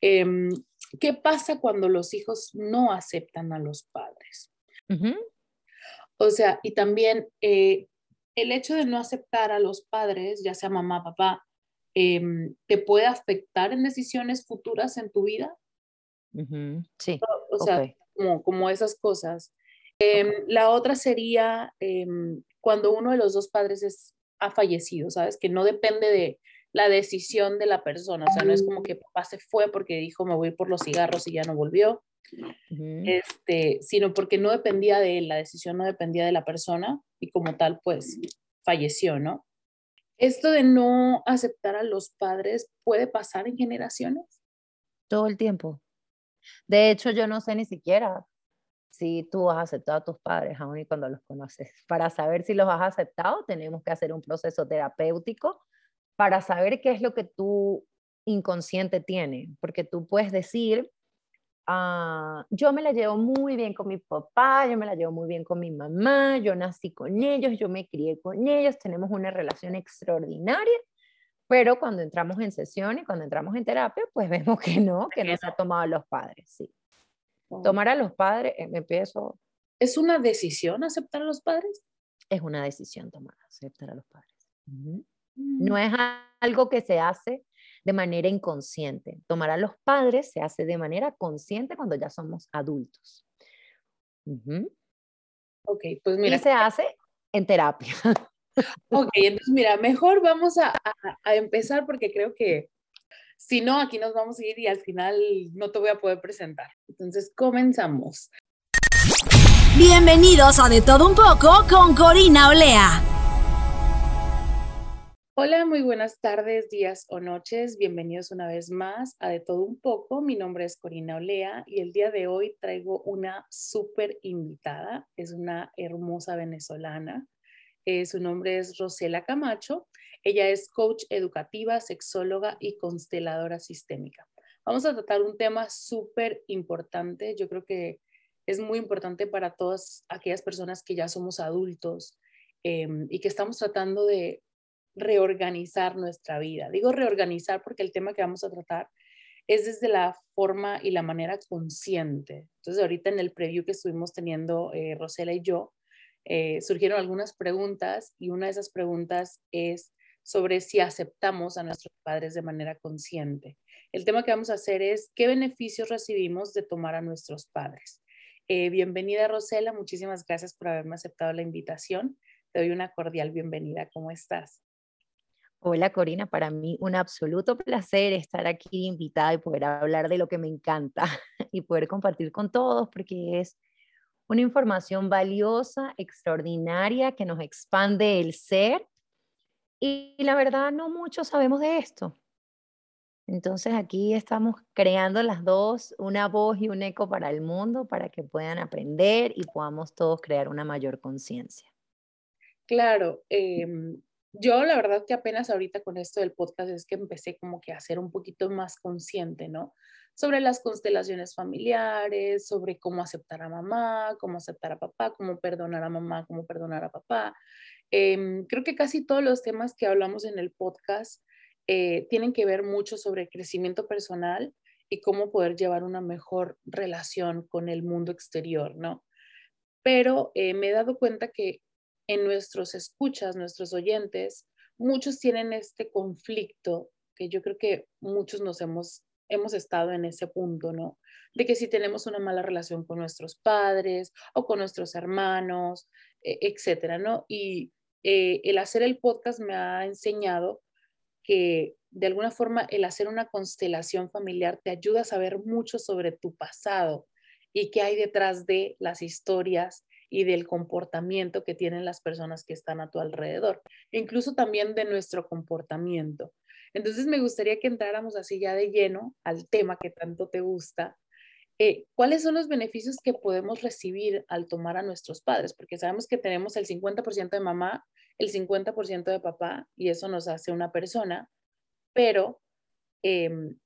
Em, ¿Qué pasa cuando los hijos no aceptan a los padres? O sea, y también eh, el hecho de no aceptar a los padres, ya sea mamá, papá, em, ¿te puede afectar en decisiones futuras en tu vida? Sí. O, sea, como, esas cosas. Em, la otra sería cuando uno de los dos padres es, ha fallecido, ¿sabes? Que no depende de la decisión de la persona, o sea, no es como que papá se fue porque dijo me voy por los cigarros y ya no volvió, este, sino porque no dependía de él, la decisión no dependía de la persona y como tal, pues falleció, ¿no? Esto de no aceptar a los padres puede pasar en generaciones. Todo el tiempo. De hecho, yo no sé ni siquiera si tú has aceptado a tus padres aún y cuando los conoces. Para saber si los has aceptado, tenemos que hacer un proceso terapéutico para saber qué es lo que tu inconsciente tiene, porque tú puedes decir, Ah, yo me la llevo muy bien con mi papá, yo me la llevo muy bien con mi mamá, yo nací con ellos, yo me crié con ellos, tenemos una relación extraordinaria, pero cuando entramos en sesión y cuando entramos en terapia, pues vemos que no, que no se ha tomado a los padres, sí. Tomar a los padres, me empiezo... ¿Es una decisión aceptar a los padres? Es una decisión tomar, aceptar a los padres. No mm. es algo que se hace de manera inconsciente. Tomar a los padres se hace de manera consciente cuando ya somos adultos. Ok, pues mira. Y se hace en terapia. Ok, entonces mira, mejor vamos a, a, empezar porque creo que si no, aquí nos vamos a ir y al final no te voy a poder presentar. Entonces, comenzamos. Bienvenidos a De Todo Un Poco con Corina Olea. Hola, muy buenas tardes, días o noches. Bienvenidos una vez más a De Todo Un Poco. Mi nombre es Corina Olea y el día de hoy traigo una súper invitada. Es una hermosa venezolana. Eh, su nombre es Rosela Camacho. Ella es coach educativa, sexóloga y consteladora sistémica. Vamos a tratar un tema súper importante. Yo creo que es muy importante para todas aquellas personas que ya somos adultos em, y que estamos tratando de reorganizar nuestra vida. Digo reorganizar porque el tema que vamos a tratar es desde la forma y la manera consciente. Entonces, ahorita en el preview que estuvimos teniendo eh, Rosela y yo, eh, surgieron algunas preguntas y una de esas preguntas es sobre si aceptamos a nuestros padres de manera consciente. El tema que vamos a hacer es qué beneficios recibimos de tomar a nuestros padres. Eh, bienvenida Rosela, muchísimas gracias por haberme aceptado la invitación. Te doy una cordial bienvenida. ¿Cómo estás? Hola Corina, para mí un absoluto placer estar aquí invitada y poder hablar de lo que me encanta y poder compartir con todos porque es una información valiosa, extraordinaria, que nos expande el ser y la verdad no mucho sabemos de esto. Entonces aquí estamos creando las dos, una voz y un eco para el mundo, para que puedan aprender y podamos todos crear una mayor conciencia. Claro, em, yo la verdad que apenas ahorita con esto del podcast es que empecé como que a ser un poquito más consciente, ¿no? Sobre las constelaciones familiares, sobre cómo aceptar a mamá, cómo aceptar a papá, cómo perdonar a mamá, cómo perdonar a papá. Em, creo que casi todos los temas que hablamos en el podcast eh, tienen que ver mucho sobre crecimiento personal y cómo poder llevar una mejor relación con el mundo exterior, ¿no? Pero eh, me he dado cuenta que en nuestros escuchas, nuestros oyentes, muchos tienen este conflicto que yo creo que muchos nos hemos, hemos estado en ese punto, ¿no? De que si tenemos una mala relación con nuestros padres o con nuestros hermanos, e, etcétera, ¿no? Y eh, el hacer el podcast me ha enseñado que de alguna forma el hacer una constelación familiar te ayuda a saber mucho sobre tu pasado y qué hay detrás de las historias y del comportamiento que tienen las personas que están a tu alrededor, incluso también de nuestro comportamiento. Entonces me gustaría que entráramos así ya de lleno al tema que tanto te gusta. Eh, ¿Cuáles son los beneficios que podemos recibir al tomar a nuestros padres? Porque sabemos que tenemos el 50% de mamá, el 50% de papá, y eso nos hace una persona, pero em,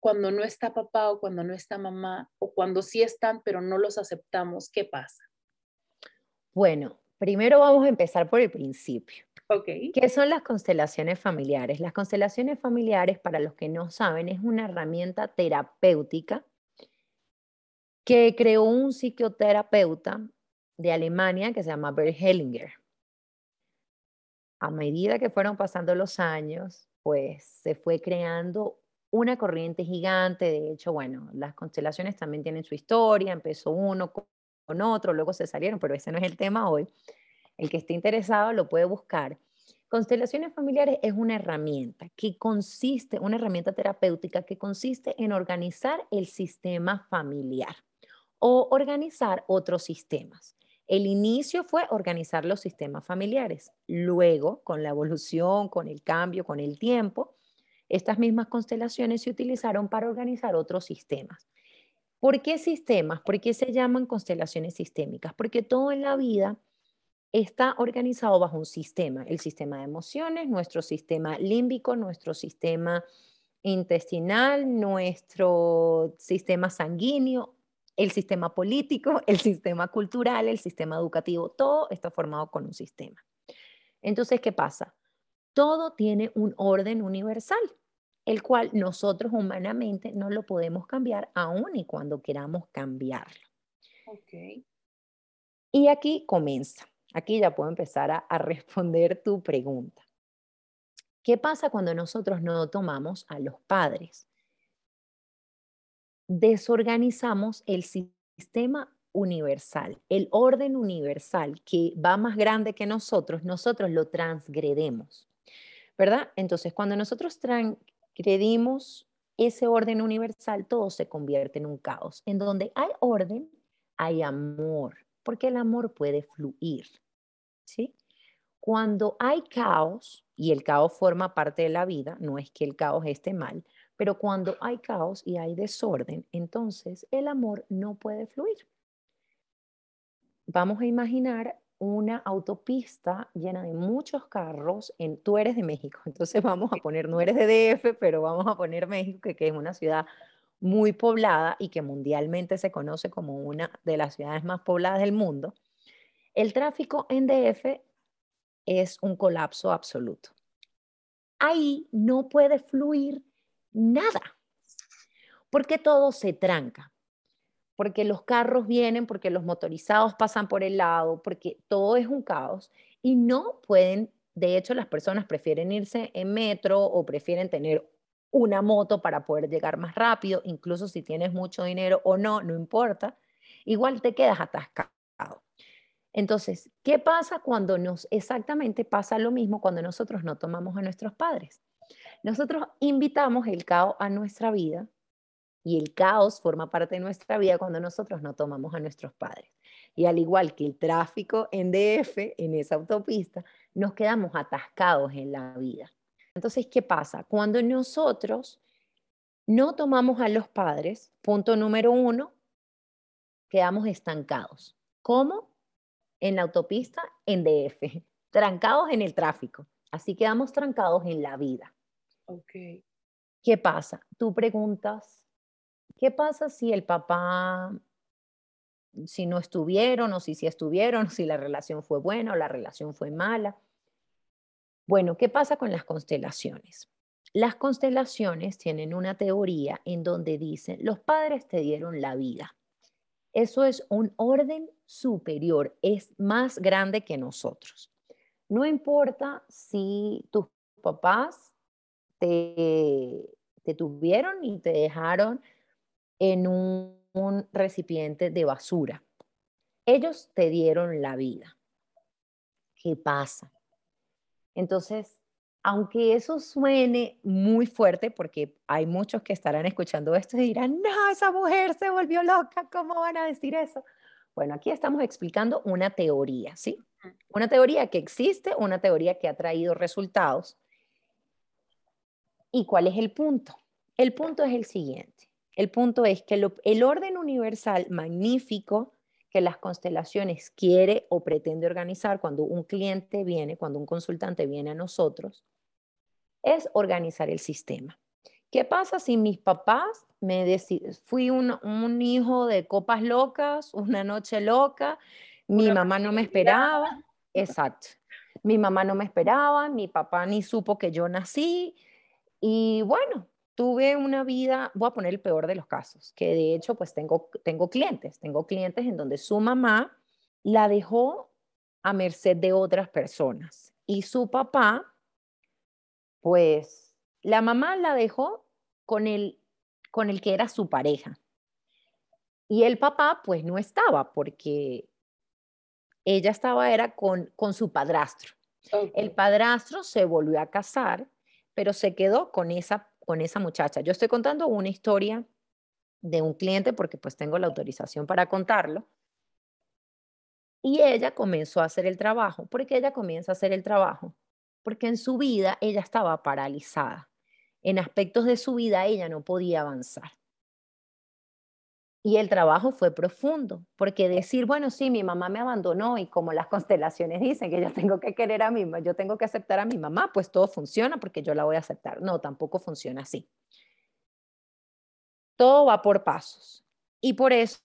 cuando no está papá o cuando no está mamá, o cuando sí están, pero no los aceptamos, ¿qué pasa? Bueno, primero vamos a empezar por el principio. Okay. ¿Qué son las constelaciones familiares? Las constelaciones familiares, para los que no saben, es una herramienta terapéutica que creó un psicoterapeuta de Alemania que se llama Bert Hellinger. A medida que fueron pasando los años, pues se fue creando una corriente gigante. De hecho, bueno, las constelaciones también tienen su historia. Empezó uno con otro, luego se salieron, pero ese no es el tema hoy. El que esté interesado lo puede buscar. Constelaciones familiares es una herramienta que consiste, una herramienta terapéutica que consiste en organizar el sistema familiar o organizar otros sistemas. El inicio fue organizar los sistemas familiares. Luego, con la evolución, con el cambio, con el tiempo, estas mismas constelaciones se utilizaron para organizar otros sistemas. ¿Por qué sistemas? ¿Por qué se llaman constelaciones sistémicas? Porque todo en la vida está organizado bajo un sistema, el sistema de emociones, nuestro sistema límbico, nuestro sistema intestinal, nuestro sistema sanguíneo, el sistema político, el sistema cultural, el sistema educativo, todo está formado con un sistema. Entonces, ¿qué pasa? Todo tiene un orden universal, el cual nosotros humanamente no lo podemos cambiar aún y cuando queramos cambiarlo. Okay. Y aquí comienza. Aquí ya puedo empezar a, a responder tu pregunta. ¿Qué pasa cuando nosotros no tomamos a los padres? desorganizamos el sistema universal, el orden universal que va más grande que nosotros, nosotros lo transgredemos, ¿verdad? Entonces, cuando nosotros transgredimos ese orden universal, todo se convierte en un caos. En donde hay orden, hay amor, porque el amor puede fluir, ¿sí? Cuando hay caos, y el caos forma parte de la vida, no es que el caos esté mal, pero cuando hay caos y hay desorden, entonces el amor no puede fluir. Vamos a imaginar una autopista llena de muchos carros. En, tú eres de México, entonces vamos a poner, no eres de DF, pero vamos a poner México, que, que es una ciudad muy poblada y que mundialmente se conoce como una de las ciudades más pobladas del mundo. El tráfico en DF es un colapso absoluto. Ahí no puede fluir nada, porque todo se tranca, porque los carros vienen, porque los motorizados pasan por el lado, porque todo es un caos y no pueden, de hecho las personas prefieren irse en metro o prefieren tener una moto para poder llegar más rápido, incluso si tienes mucho dinero o no, no importa, igual te quedas atascado. Entonces, ¿qué pasa cuando nos exactamente pasa lo mismo cuando nosotros no tomamos a nuestros padres? Nosotros invitamos el caos a nuestra vida y el caos forma parte de nuestra vida cuando nosotros no tomamos a nuestros padres. Y al igual que el tráfico en DF, en esa autopista, nos quedamos atascados en la vida. Entonces, ¿qué pasa? Cuando nosotros no tomamos a los padres, punto número uno, quedamos estancados. ¿Cómo? En la autopista, en DF, trancados en el tráfico. Así quedamos trancados en la vida. Ok. ¿Qué pasa? Tú preguntas, ¿qué pasa si el papá, si no estuvieron o si sí estuvieron, si la relación fue buena o la relación fue mala? Bueno, ¿qué pasa con las constelaciones? Las constelaciones tienen una teoría en donde dicen, los padres te dieron la vida. Eso es un orden superior, es más grande que nosotros. No importa si tus papás te, tuvieron y te dejaron en un, un recipiente de basura. Ellos te dieron la vida. ¿Qué pasa? Entonces, aunque eso suene muy fuerte, porque hay muchos que estarán escuchando esto y dirán, no, esa mujer se volvió loca, ¿cómo van a decir eso? Bueno, aquí estamos explicando una teoría, ¿sí? Una teoría que existe, una teoría que ha traído resultados ¿Y cuál es el punto? El punto es el siguiente. El punto es que el orden universal magnífico que las constelaciones quiere o pretende organizar cuando un cliente viene, cuando un consultante viene a nosotros, es organizar el sistema. ¿Qué pasa si mis papás me deciden, fui un, un, hijo de copas locas, una noche loca, mi mamá no me esperaba, exacto, mi mamá no me esperaba, mi papá ni supo que yo nací y bueno, tuve una vida, voy a poner el peor de los casos, que de hecho pues tengo, tengo clientes, tengo clientes en donde su mamá la dejó a merced de otras personas y su papá pues la mamá la dejó con el, con el que era su pareja. Y el papá pues no estaba porque ella estaba era con, con su padrastro. El padrastro se volvió a casar, pero se quedó con esa con esa muchacha. Yo estoy contando una historia de un cliente porque pues tengo la autorización para contarlo. Y ella comenzó a hacer el trabajo. ¿Por qué ella comienza a hacer el trabajo? Porque en su vida ella estaba paralizada. En aspectos de su vida ella no podía avanzar. Y el trabajo fue profundo, porque decir, bueno, sí, mi mamá me abandonó y como las constelaciones dicen que yo tengo que querer a mi mamá, yo tengo que aceptar a mi mamá, pues todo funciona porque yo la voy a aceptar. No, tampoco funciona así. Todo va por pasos. Y por eso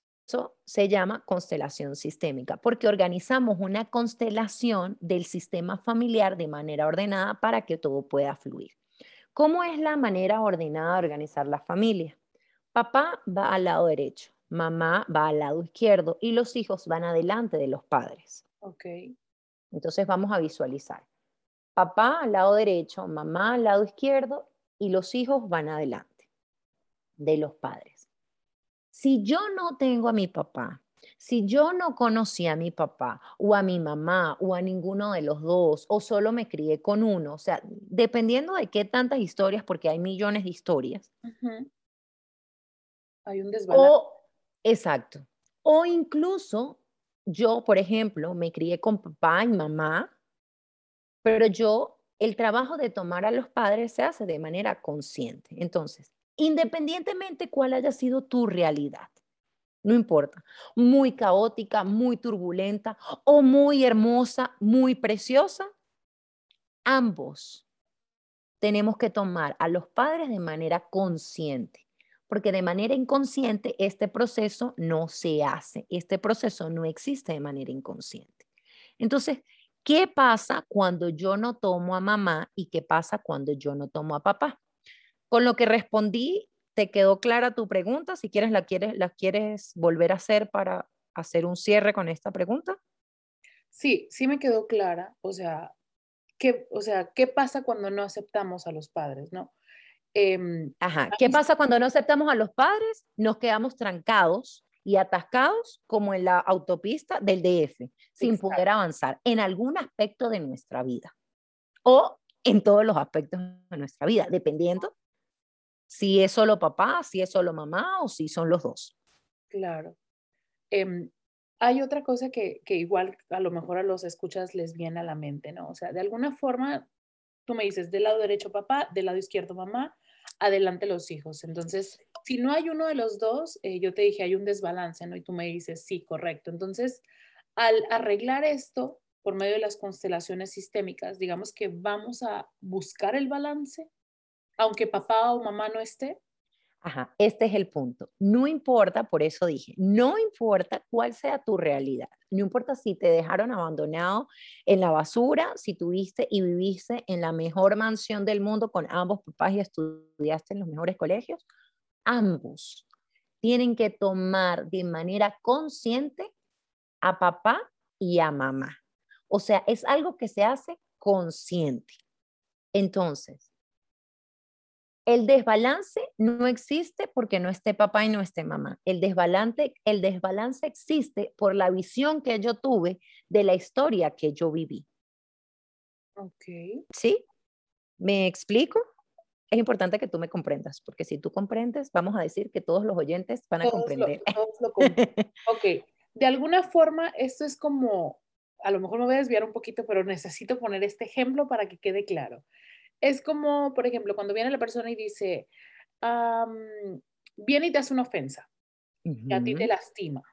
se llama constelación sistémica, porque organizamos una constelación del sistema familiar de manera ordenada para que todo pueda fluir. ¿Cómo es la manera ordenada de organizar la familia? Papá va al lado derecho, mamá va al lado izquierdo y los hijos van adelante de los padres. Ok. Entonces vamos a visualizar. Papá al lado derecho, mamá al lado izquierdo y los hijos van adelante de los padres. Si yo no tengo a mi papá, si yo no conocí a mi papá o a mi mamá o a ninguno de los dos o solo me crié con uno, o sea, dependiendo de qué tantas historias, porque hay millones de historias, O, exacto. O incluso yo, por ejemplo, me crié con papá y mamá, pero yo, el trabajo de tomar a los padres se hace de manera consciente. Entonces, independientemente cuál haya sido tu realidad, no importa, muy caótica, muy turbulenta o muy hermosa, muy preciosa, ambos tenemos que tomar a los padres de manera consciente porque de manera inconsciente este proceso no se hace, este proceso no existe de manera inconsciente. Entonces, ¿qué pasa cuando yo no tomo a mamá y qué pasa cuando yo no tomo a papá? Con lo que respondí, ¿te quedó clara tu pregunta? Si quieres, la quieres, quieres volver a hacer para hacer un cierre con esta pregunta. Sí, sí me quedó clara. O sea, ¿qué, o sea, ¿qué pasa cuando no aceptamos a los padres, no? Em, Ajá. ¿Qué pasa cuando no aceptamos a los padres? Nos quedamos trancados y atascados como en la autopista del DF, sin poder avanzar en algún aspecto de nuestra vida o en todos los aspectos de nuestra vida, dependiendo si es solo papá, si es solo mamá o si son los dos. Claro. Em, hay otra cosa que, que, igual a lo mejor a los escuchas les viene a la mente, ¿no? O sea, de alguna forma, tú me dices, del lado derecho papá, del lado izquierdo mamá, adelante los hijos. Entonces, si no hay uno de los dos, eh, yo te dije, hay un desbalance, ¿no? Y tú me dices, sí, correcto. Entonces, al arreglar esto por medio de las constelaciones sistémicas, digamos que vamos a buscar el balance, aunque papá o mamá no esté. Este es el punto. No importa, por eso dije, no importa cuál sea tu realidad, no importa si te dejaron abandonado en la basura, si tuviste y viviste en la mejor mansión del mundo con ambos papás y estudiaste en los mejores colegios, ambos tienen que tomar de manera consciente a papá y a mamá. O sea, es algo que se hace consciente. Entonces, el desbalance no existe porque no esté papá y no esté mamá. El desbalance, el desbalance existe por la visión que yo tuve de la historia que yo viví. Ok. ¿Sí? ¿Me explico? Es importante que tú me comprendas, porque si tú comprendes, vamos a decir que todos los oyentes van a comprender. todos lo ok. De alguna forma, esto es como, a lo mejor me voy a desviar un poquito, pero necesito poner este ejemplo para que quede claro. Es como, por ejemplo, cuando viene la persona y dice, viene y te hace una ofensa, y a ti te lastima.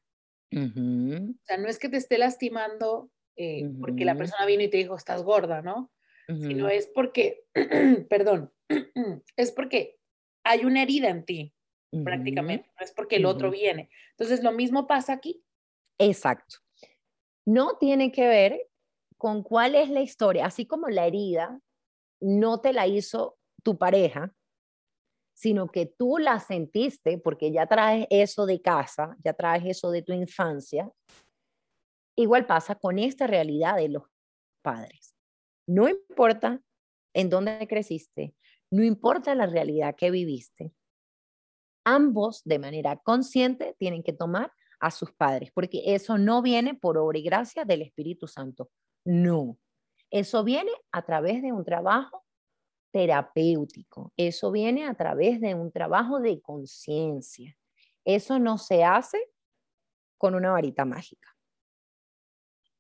O sea, no es que te esté lastimando eh, porque la persona vino y te dijo, estás gorda, ¿no? Sino es porque, perdón, es porque hay una herida en ti, prácticamente, no es porque el otro viene. Entonces, lo mismo pasa aquí. Exacto. No tiene que ver con cuál es la historia, así como la herida no te la hizo tu pareja, sino que tú la sentiste porque ya traes eso de casa, ya traes eso de tu infancia. Igual pasa con esta realidad de los padres. No importa en dónde creciste, no importa la realidad que viviste, ambos de manera consciente tienen que tomar a sus padres, porque eso no viene por obra y gracia del Espíritu Santo. No, eso viene a través de un trabajo terapéutico, eso viene a través de un trabajo de conciencia. Eso no se hace con una varita mágica.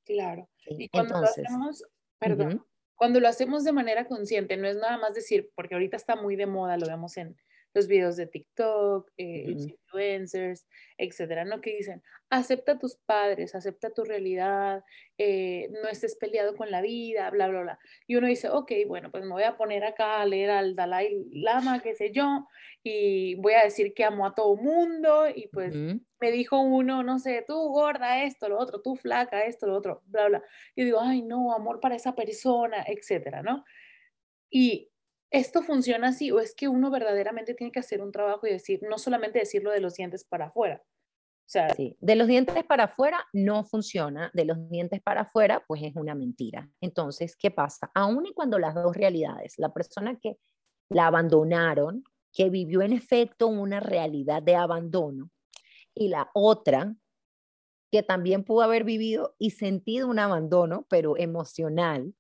Claro. Y cuando lo hacemos, perdón, cuando lo hacemos de manera consciente, no es nada más decir, porque ahorita está muy de moda, lo vemos en los videos de TikTok, eh, influencers, etcétera, ¿no? Que dicen, acepta a tus padres, acepta tu realidad, eh, no estés peleado con la vida, bla, bla, bla. Y uno dice, ok, bueno, pues me voy a poner acá a leer al Dalai Lama, qué sé yo, y voy a decir que amo a todo mundo, y pues me dijo uno, no sé, tú gorda, esto, lo otro, tú flaca, esto, lo otro, bla, bla. Y digo, ay, no, amor para esa persona, etcétera, ¿no? Y ¿esto funciona así o es que uno verdaderamente tiene que hacer un trabajo y decir, no solamente decirlo de los dientes para afuera? O sea, sí, de los dientes para afuera no funciona, de los dientes para afuera pues es una mentira. Entonces, ¿qué pasa? Aún y cuando las dos realidades, la persona que la abandonaron, que vivió en efecto una realidad de abandono, y la otra que también pudo haber vivido y sentido un abandono, pero emocional,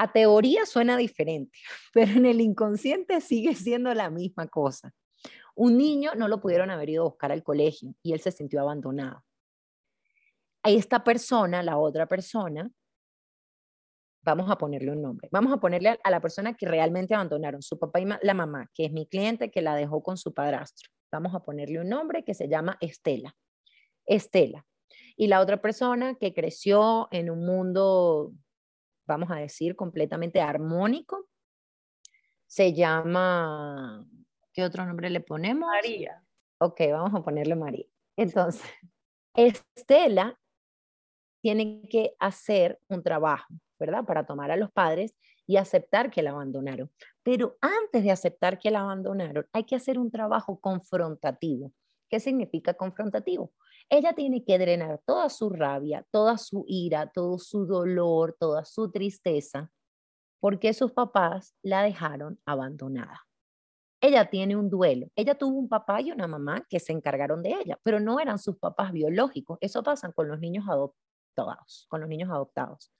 a teoría suena diferente, pero en el inconsciente sigue siendo la misma cosa. Un niño no lo pudieron haber ido a buscar al colegio y él se sintió abandonado. A esta persona, la otra persona, vamos a ponerle un nombre. Vamos a ponerle a, la persona que realmente abandonaron, su papá y la mamá, que es mi cliente que la dejó con su padrastro. Vamos a ponerle un nombre que se llama Estela. Estela. Y la otra persona que creció en un mundo vamos a decir, completamente armónico. Se llama, ¿qué otro nombre le ponemos? María. Ok, vamos a ponerle María. Entonces, Estela tiene que hacer un trabajo, ¿verdad? Para tomar a los padres y aceptar que la abandonaron. Pero antes de aceptar que la abandonaron, hay que hacer un trabajo confrontativo. ¿Qué significa confrontativo? Ella tiene que drenar toda su rabia, toda su ira, todo su dolor, toda su tristeza, porque sus papás la dejaron abandonada. Ella tiene un duelo. Ella tuvo un papá y una mamá que se encargaron de ella, pero no eran sus papás biológicos. Eso pasa con los niños adoptados, con los niños adoptados.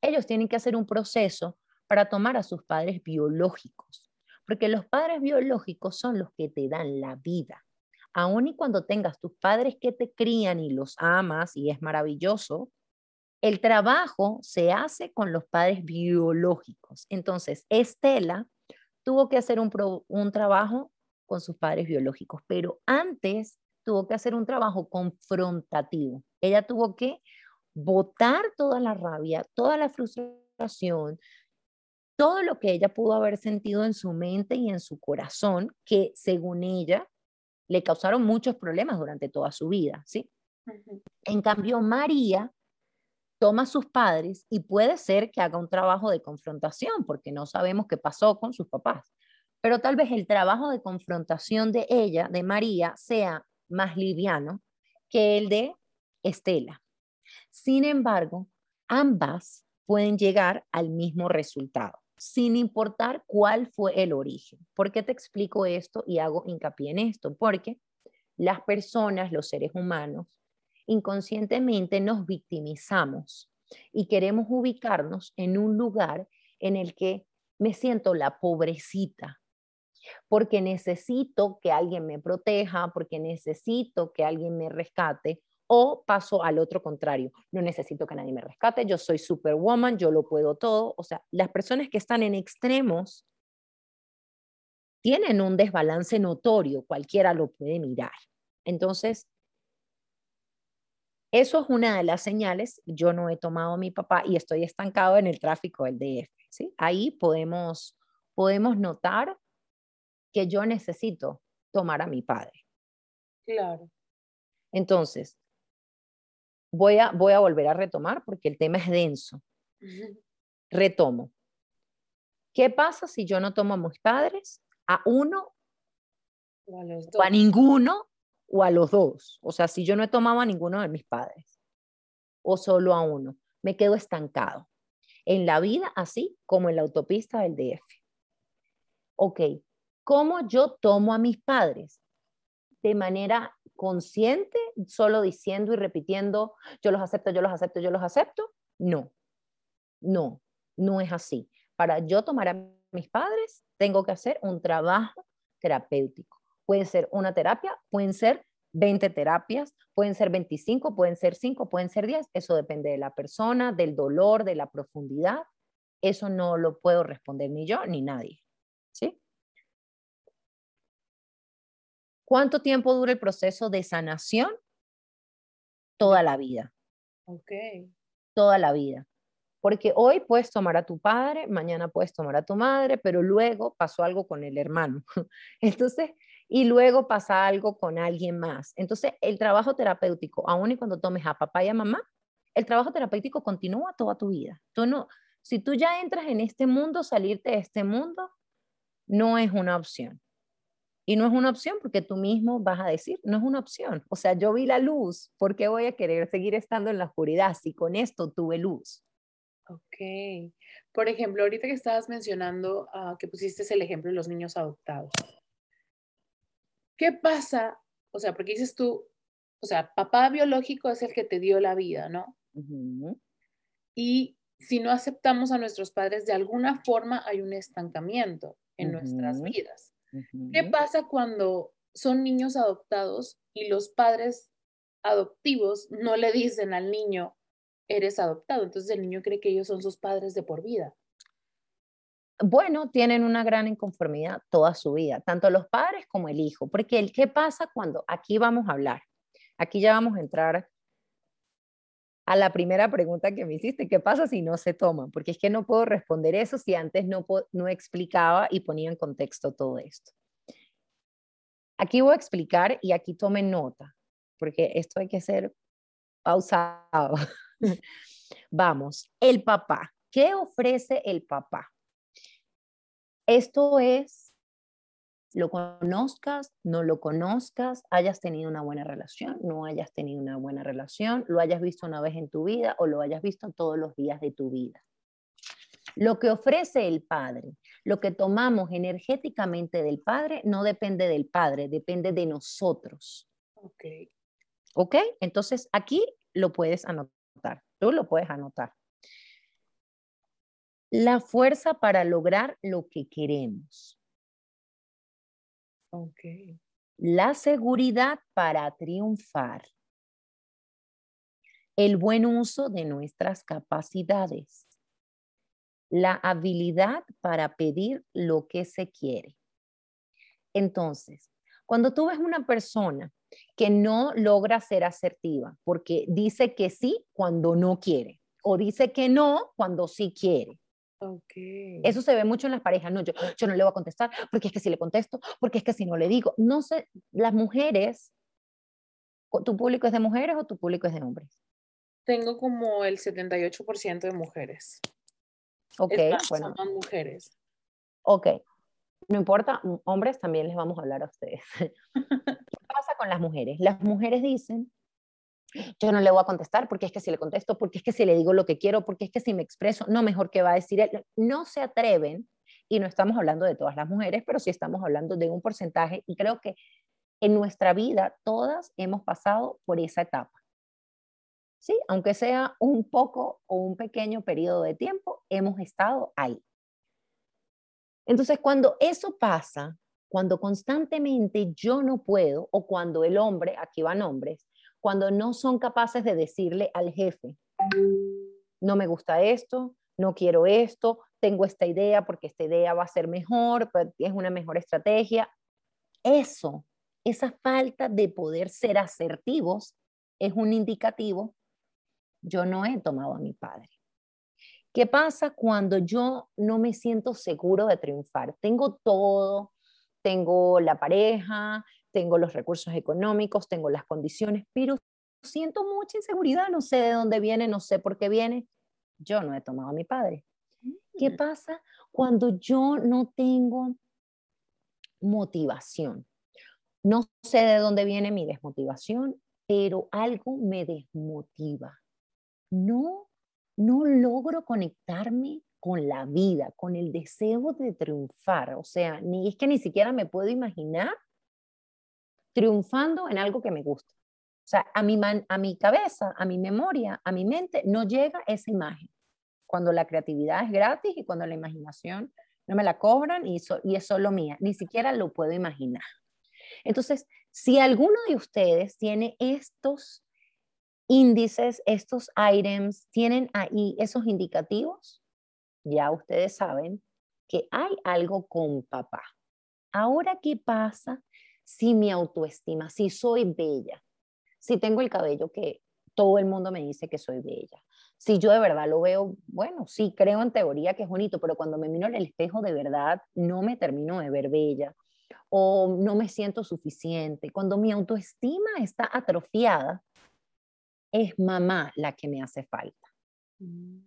Ellos tienen que hacer un proceso para tomar a sus padres biológicos, porque los padres biológicos son los que te dan la vida aun y cuando tengas tus padres que te crían y los amas y es maravilloso, el trabajo se hace con los padres biológicos. Entonces, Estela tuvo que hacer un, un trabajo con sus padres biológicos, pero antes tuvo que hacer un trabajo confrontativo. Ella tuvo que botar toda la rabia, toda la frustración, todo lo que ella pudo haber sentido en su mente y en su corazón, que según ella le causaron muchos problemas durante toda su vida, ¿sí? En cambio, María toma a sus padres y puede ser que haga un trabajo de confrontación, porque no sabemos qué pasó con sus papás. Pero tal vez el trabajo de confrontación de ella, de María, sea más liviano que el de Estela. Sin embargo, ambas pueden llegar al mismo resultado sin importar cuál fue el origen. ¿Por qué te explico esto y hago hincapié en esto? Porque las personas, los seres humanos, inconscientemente nos victimizamos y queremos ubicarnos en un lugar en el que me siento la pobrecita, porque necesito que alguien me proteja, porque necesito que alguien me rescate, o paso al otro contrario. No necesito que nadie me rescate, yo soy superwoman, yo lo puedo todo. O sea, las personas que están en extremos tienen un desbalance notorio, cualquiera lo puede mirar. Entonces, eso es una de las señales. Yo no he tomado a mi papá y estoy estancado en el tráfico del DF. ¿sí? Ahí podemos, podemos notar que yo necesito tomar a mi padre. Claro. Entonces, voy a, voy a volver a retomar porque el tema es denso. Retomo. ¿Qué pasa si yo no tomo a mis padres? A uno o a, los o a ninguno o a los dos. O sea, si yo no he tomado a ninguno de mis padres o solo a uno, me quedo estancado. En la vida, así como en la autopista del DF. Ok, ¿cómo yo tomo a mis padres? De manera consciente, solo diciendo y repitiendo, yo los acepto, yo los acepto, yo los acepto. No, no, no es así. Para yo tomar a mis padres, tengo que hacer un trabajo terapéutico. Puede ser una terapia, pueden ser 20 terapias, pueden ser 25, pueden ser 5, pueden ser 10. Eso depende de la persona, del dolor, de la profundidad. Eso no lo puedo responder ni yo ni nadie. ¿Sí? ¿Cuánto tiempo dura el proceso de sanación? Toda la vida. Ok. Toda la vida. Porque hoy puedes tomar a tu padre, mañana puedes tomar a tu madre, pero luego pasó algo con el hermano. Entonces, y luego pasa algo con alguien más. Entonces, el trabajo terapéutico, aun y cuando tomes a papá y a mamá, el trabajo terapéutico continúa toda tu vida. Tú no, si tú ya entras en este mundo, salirte de este mundo no es una opción. Y no es una opción porque tú mismo vas a decir, no es una opción. O sea, yo vi la luz, ¿por qué voy a querer seguir estando en la oscuridad si con esto tuve luz? Ok. Por ejemplo, ahorita que estabas mencionando ah, que pusiste el ejemplo de los niños adoptados. ¿Qué pasa? O sea, porque dices tú, o sea, papá biológico es el que te dio la vida, ¿no? Y si no aceptamos a nuestros padres, de alguna forma hay un estancamiento en nuestras vidas. ¿Qué pasa cuando son niños adoptados y los padres adoptivos no le dicen al niño, eres adoptado. Entonces el niño cree que ellos son sus padres de por vida. Bueno, tienen una gran inconformidad toda su vida, tanto los padres como el hijo, porque el qué pasa cuando aquí vamos a hablar. Aquí ya vamos a entrar a la primera pregunta que me hiciste, ¿qué pasa si no se toman? Porque es que no puedo responder eso si antes no, no explicaba y ponía en contexto todo esto. Aquí voy a explicar y aquí tomen nota, porque esto hay que ser pausado. Vamos, el papá. ¿Qué ofrece el papá? Esto es, lo conozcas, no lo conozcas, hayas tenido una buena relación, no hayas tenido una buena relación, lo hayas visto una vez en tu vida o lo hayas visto todos los días de tu vida. Lo que ofrece el Padre, lo que tomamos energéticamente del Padre, no depende del Padre, depende de nosotros. Ok. ¿Ok? Entonces aquí lo puedes anotar Tú lo puedes anotar. La fuerza para lograr lo que queremos. Ok. La seguridad para triunfar. El buen uso de nuestras capacidades. La habilidad para pedir lo que se quiere. Entonces, cuando tú ves una persona que no logra ser asertiva porque dice que sí cuando no quiere o dice que no cuando sí quiere. Okay. Eso se ve mucho en las parejas. No, yo, yo no le voy a contestar porque es que si le contesto, porque es que si no le digo. No sé, las mujeres, ¿tu público es de mujeres o tu público es de hombres? Tengo como el 78% de mujeres. Ok, bueno. Son mujeres. Ok, no importa, hombres también les vamos a hablar a ustedes. ¿Qué pasa con las mujeres? Las mujeres dicen, yo no le voy a contestar porque es que si le contesto, porque es que si le digo lo que quiero, porque es que si me expreso, no, mejor que va a decir él. No se atreven, y no estamos hablando de todas las mujeres, pero sí estamos hablando de un porcentaje, y creo que en nuestra vida todas hemos pasado por esa etapa. Sí, aunque sea un poco o un pequeño periodo de tiempo, hemos estado ahí. Entonces, cuando eso pasa, cuando constantemente yo no puedo, o cuando el hombre, aquí van hombres, cuando no son capaces de decirle al jefe, no me gusta esto, no quiero esto, tengo esta idea porque esta idea va a ser mejor, pues, es una mejor estrategia. Eso, esa falta de poder ser asertivos es un indicativo, yo no he tomado a mi padre. ¿Qué pasa cuando yo no me siento seguro de triunfar? Tengo todo, tengo la pareja, tengo los recursos económicos, tengo las condiciones, pero siento mucha inseguridad, no sé de dónde viene, no sé por qué viene. Yo no he tomado a mi padre. ¿Qué mm. pasa cuando yo no tengo motivación? No sé de dónde viene mi desmotivación, pero algo me desmotiva. No, no logro conectarme con la vida, con el deseo de triunfar. O sea, ni es que ni siquiera me puedo imaginar triunfando en algo que me gusta. O sea, a mi, a mi cabeza, a mi memoria, a mi mente, no llega esa imagen. Cuando la creatividad es gratis y cuando la imaginación no me la cobran y, y es solo mía, ni siquiera lo puedo imaginar. Entonces, si alguno de ustedes tiene estos índices, estos items, tienen ahí esos indicativos, ya ustedes saben que hay algo con papá. Ahora, ¿qué pasa si mi autoestima, si soy bella, si tengo el cabello que todo el mundo me dice que soy bella, si yo de verdad lo veo, bueno, sí creo en teoría que es bonito, pero cuando me miro en el espejo de verdad no me termino de ver bella o no me siento suficiente. Cuando mi autoestima está atrofiada, es mamá la que me hace falta. Mm.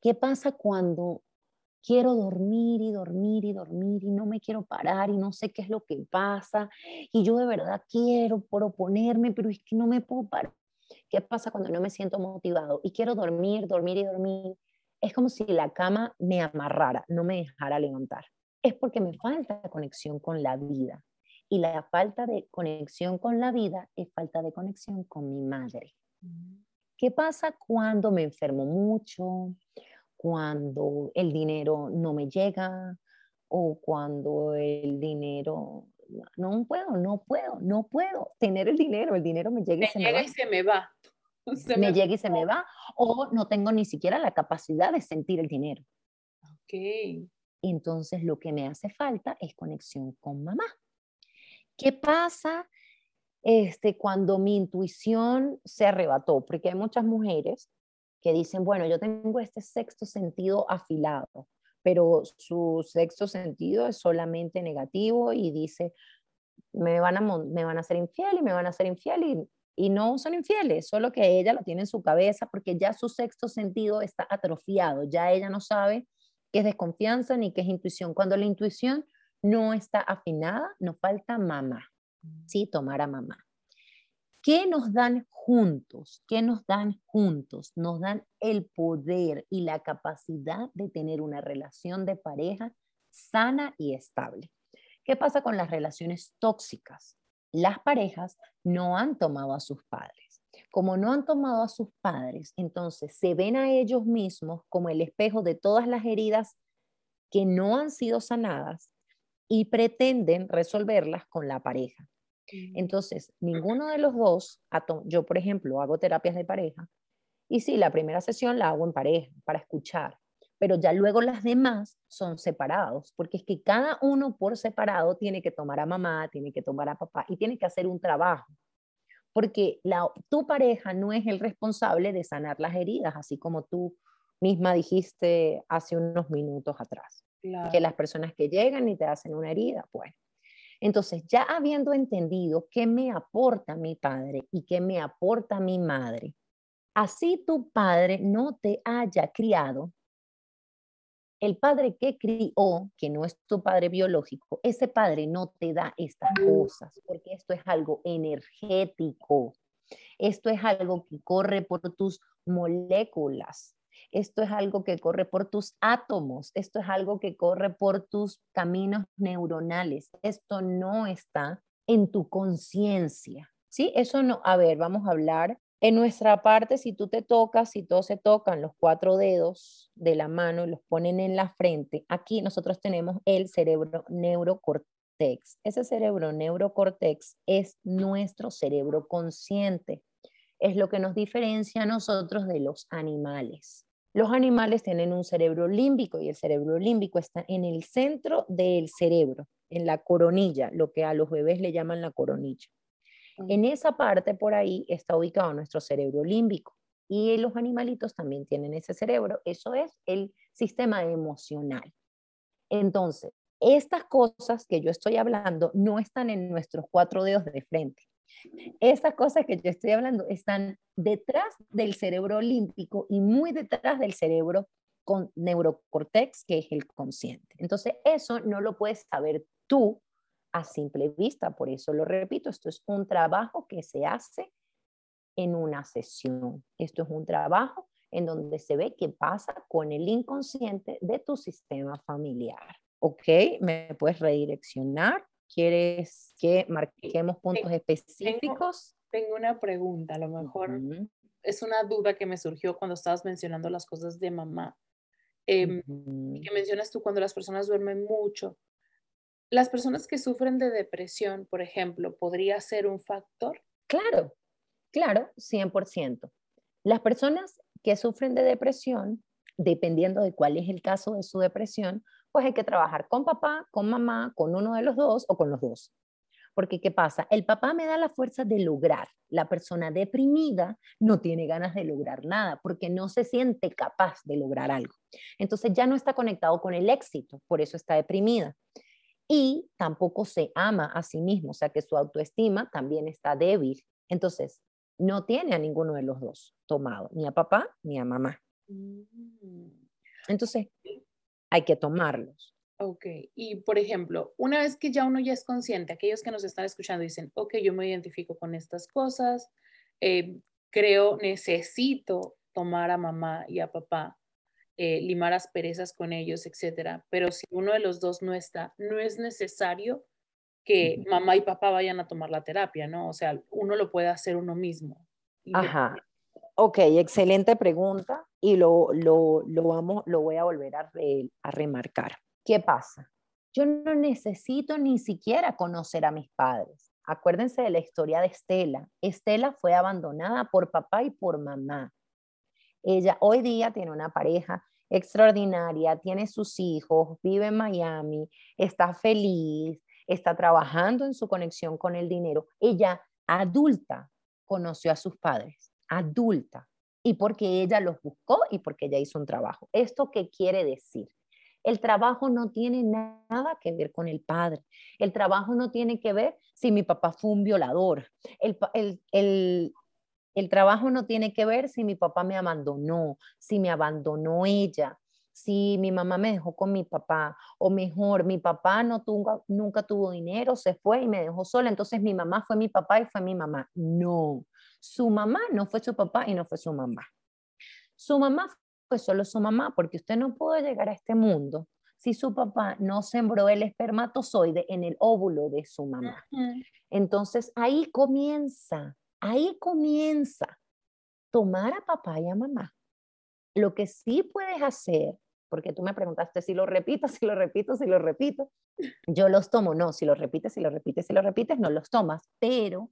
¿Qué pasa cuando quiero dormir y dormir y dormir y no me quiero parar y no sé qué es lo que pasa y yo de verdad quiero proponerme, pero es que no me puedo parar. ¿Qué pasa cuando no me siento motivado y quiero dormir, dormir y dormir? Es como si la cama me amarrara, no me dejara levantar. Es porque me falta conexión con la vida. Y la falta de conexión con la vida es falta de conexión con mi madre. Mm. ¿Qué pasa cuando me enfermo mucho? Cuando el dinero no me llega o cuando el dinero no puedo, no puedo, no puedo tener el dinero, el dinero me llega y se me va. y se me va. me, llega y se me va o no tengo ni siquiera la capacidad de sentir el dinero. Ok. Entonces lo que me hace falta es conexión con mamá. ¿Qué pasa este, cuando mi intuición se arrebató? Porque hay muchas mujeres que dicen, bueno, yo tengo este sexto sentido afilado, pero su sexto sentido es solamente negativo y dice, me van a, me van a ser infiel y me van a ser infiel y, y no son infieles, solo que ella lo tiene en su cabeza porque ya su sexto sentido está atrofiado, ya ella no sabe qué es desconfianza ni qué es intuición. Cuando la intuición no está afinada, nos falta mamá, ¿sí? Tomar a mamá. ¿Qué nos dan juntos? ¿Qué nos dan juntos? Nos dan el poder y la capacidad de tener una relación de pareja sana y estable. ¿Qué pasa con las relaciones tóxicas? Las parejas no han tomado a sus padres. Como no han tomado a sus padres, entonces se ven a ellos mismos como el espejo de todas las heridas que no han sido sanadas y pretenden resolverlas con la pareja. Entonces, ninguno de los dos, yo por ejemplo hago terapias de pareja, y sí, la primera sesión la hago en pareja, para escuchar, pero ya luego las demás son separados, porque es que cada uno por separado tiene que tomar a mamá, tiene que tomar a papá y tiene que hacer un trabajo, porque la, tu pareja no es el responsable de sanar las heridas, así como tú misma dijiste hace unos minutos atrás, que las personas que llegan y te hacen una herida, pues entonces, ya habiendo entendido qué me aporta mi padre y qué me aporta mi madre, así tu padre no te haya criado, el padre que crió, que no es tu padre biológico, ese padre no te da estas cosas, porque esto es algo energético. Esto es algo que corre por tus moléculas. Esto es algo que corre por tus átomos, esto es algo que corre por tus caminos neuronales. Esto no está en tu conciencia. ¿Sí? Eso no, a ver, vamos a hablar. En nuestra parte, si tú te tocas, si todos se tocan los cuatro dedos de la mano y los ponen en la frente, aquí nosotros tenemos el cerebro neurocórtex. Ese cerebro neurocórtex es nuestro cerebro consciente. Es lo que nos diferencia a nosotros de los animales. Los animales tienen un cerebro límbico y el cerebro límbico está en el centro del cerebro, en la coronilla, lo que a los bebés le llaman la coronilla. En esa parte por ahí está ubicado nuestro cerebro límbico y los animalitos también tienen ese cerebro. Eso es el sistema emocional. Entonces, estas cosas que yo estoy hablando no están en nuestros cuatro dedos de frente. Estas cosas que yo estoy hablando están detrás del cerebro olímpico y muy detrás del cerebro con neurocortex, que es el consciente. Entonces, eso no lo puedes saber tú a simple vista. Por eso lo repito, esto es un trabajo que se hace en una sesión. Esto es un trabajo en donde se ve qué pasa con el inconsciente de tu sistema familiar. ¿Ok? ¿Me puedes redireccionar? ¿Quieres que marquemos puntos específicos? Tengo, una pregunta, a lo mejor es una duda que me surgió cuando estabas mencionando las cosas de mamá. Eh, que mencionas tú cuando las personas duermen mucho. Las personas que sufren de depresión, por ejemplo, ¿podría ser un factor? Claro, claro, 100%. Las personas que sufren de depresión, dependiendo de cuál es el caso de su depresión, pues hay que trabajar con papá, con mamá, con uno de los dos o con los dos. Porque ¿qué pasa? El papá me da la fuerza de lograr. La persona deprimida no tiene ganas de lograr nada porque no se siente capaz de lograr algo. Entonces ya no está conectado con el éxito, por eso está deprimida. Y tampoco se ama a sí mismo, o sea que su autoestima también está débil. Entonces, no tiene a ninguno de los dos tomado, ni a papá ni a mamá. Mm. Entonces, hay que tomarlos. Ok, y por ejemplo, una vez que ya uno ya es consciente, aquellos que nos están escuchando dicen, ok, yo me identifico con estas cosas, eh, creo, necesito tomar a mamá y a papá, eh, limar asperezas con ellos, etcétera, pero si uno de los dos no está, no es necesario que mamá y papá vayan a tomar la terapia, ¿no? O sea, uno lo puede hacer uno mismo. Ajá. Ok, excelente pregunta y lo, lo, lo, vamos, lo voy a volver a, a remarcar. ¿Qué pasa? Yo no necesito ni siquiera conocer a mis padres. Acuérdense de la historia de Estela. Estela fue abandonada por papá y por mamá. Ella hoy día tiene una pareja extraordinaria, tiene sus hijos, vive en Miami, está feliz, está trabajando en su conexión con el dinero. Ella, adulta, conoció a sus padres, adulta, y porque ella los buscó y porque ella hizo un trabajo. ¿Esto qué quiere decir? El trabajo no tiene nada que ver con el padre. El trabajo no tiene que ver si mi papá fue un violador. El, el, el trabajo no tiene que ver si mi papá me abandonó, si me abandonó ella, si mi mamá me dejó con mi papá, o mejor, mi papá no tuvo, nunca tuvo dinero, se fue y me dejó sola, entonces mi mamá fue mi papá y fue mi mamá. No, su mamá no fue su papá y no fue su mamá. Su mamá fue solo su mamá, porque usted no pudo llegar a este mundo si su papá no sembró el espermatozoide en el óvulo de su mamá. Entonces ahí comienza, ahí comienza tomar a papá y a mamá. Lo que sí puedes hacer porque tú me preguntaste si lo repito, si lo repito, si lo repito. Yo los tomo, no, si lo repites, si lo repites, si lo repites, no los tomas, pero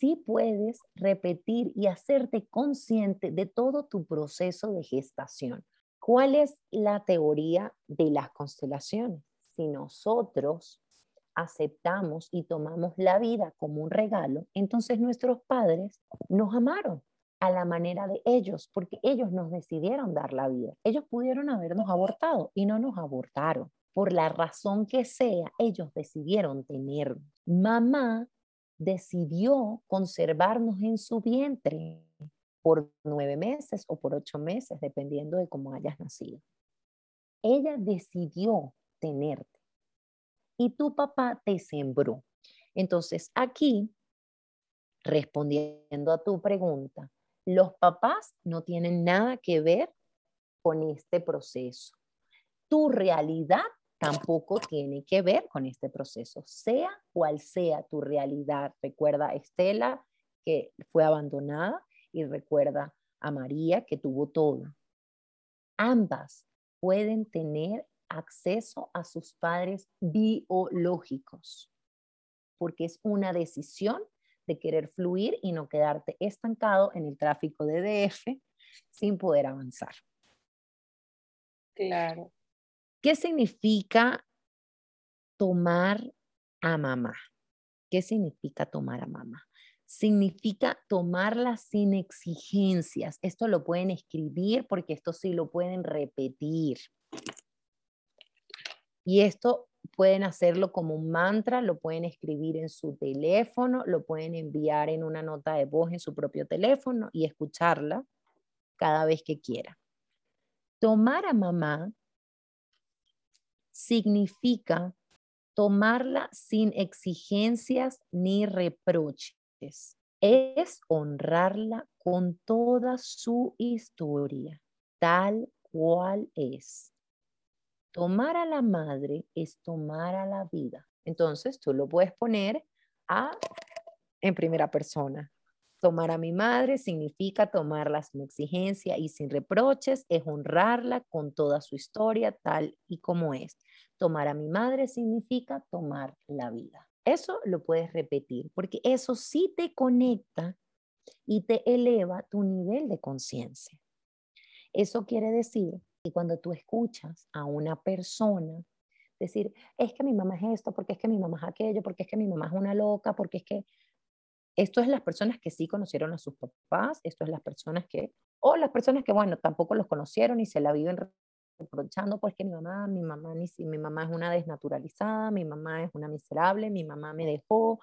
sí puedes repetir y hacerte consciente de todo tu proceso de gestación. ¿Cuál es la teoría de las constelaciones? Si nosotros aceptamos y tomamos la vida como un regalo, entonces nuestros padres nos amaron a la manera de ellos, porque ellos nos decidieron dar la vida. Ellos pudieron habernos abortado y no nos abortaron. Por la razón que sea, ellos decidieron tener. Mamá decidió conservarnos en su vientre por nueve meses o por ocho meses, dependiendo de cómo hayas nacido. Ella decidió tenerte y tu papá te sembró. Entonces, aquí, respondiendo a tu pregunta, los papás no tienen nada que ver con este proceso. Tu realidad tampoco tiene que ver con este proceso, sea cual sea tu realidad. Recuerda a Estela que fue abandonada y recuerda a María que tuvo todo. Ambas pueden tener acceso a sus padres biológicos, porque es una decisión de querer fluir y no quedarte estancado en el tráfico de DF sin poder avanzar. Claro. ¿Qué significa tomar a mamá? ¿Qué significa tomar a mamá? Significa tomarla sin exigencias. Esto lo pueden escribir porque esto sí lo pueden repetir. Y esto pueden hacerlo como un mantra, lo pueden escribir en su teléfono, lo pueden enviar en una nota de voz en su propio teléfono y escucharla cada vez que quiera. Tomar a mamá significa tomarla sin exigencias ni reproches. Es honrarla con toda su historia, tal cual es. Tomar a la madre es tomar a la vida. Entonces tú lo puedes poner a, en primera persona. Tomar a mi madre significa tomarla sin exigencia y sin reproches, es honrarla con toda su historia tal y como es. Tomar a mi madre significa tomar la vida. Eso lo puedes repetir porque eso sí te conecta y te eleva tu nivel de conciencia. Eso quiere decir y cuando tú escuchas a una persona decir, es que mi mamá es esto, porque es que mi mamá es aquello, porque es que mi mamá es una loca, porque es que esto es las personas que sí conocieron a sus papás, esto es las personas que, o las personas que, bueno, tampoco los conocieron y se la viven reprochando, pues que mi mamá, mi mamá, si mi mamá es una desnaturalizada, mi mamá es una miserable, mi mamá me dejó,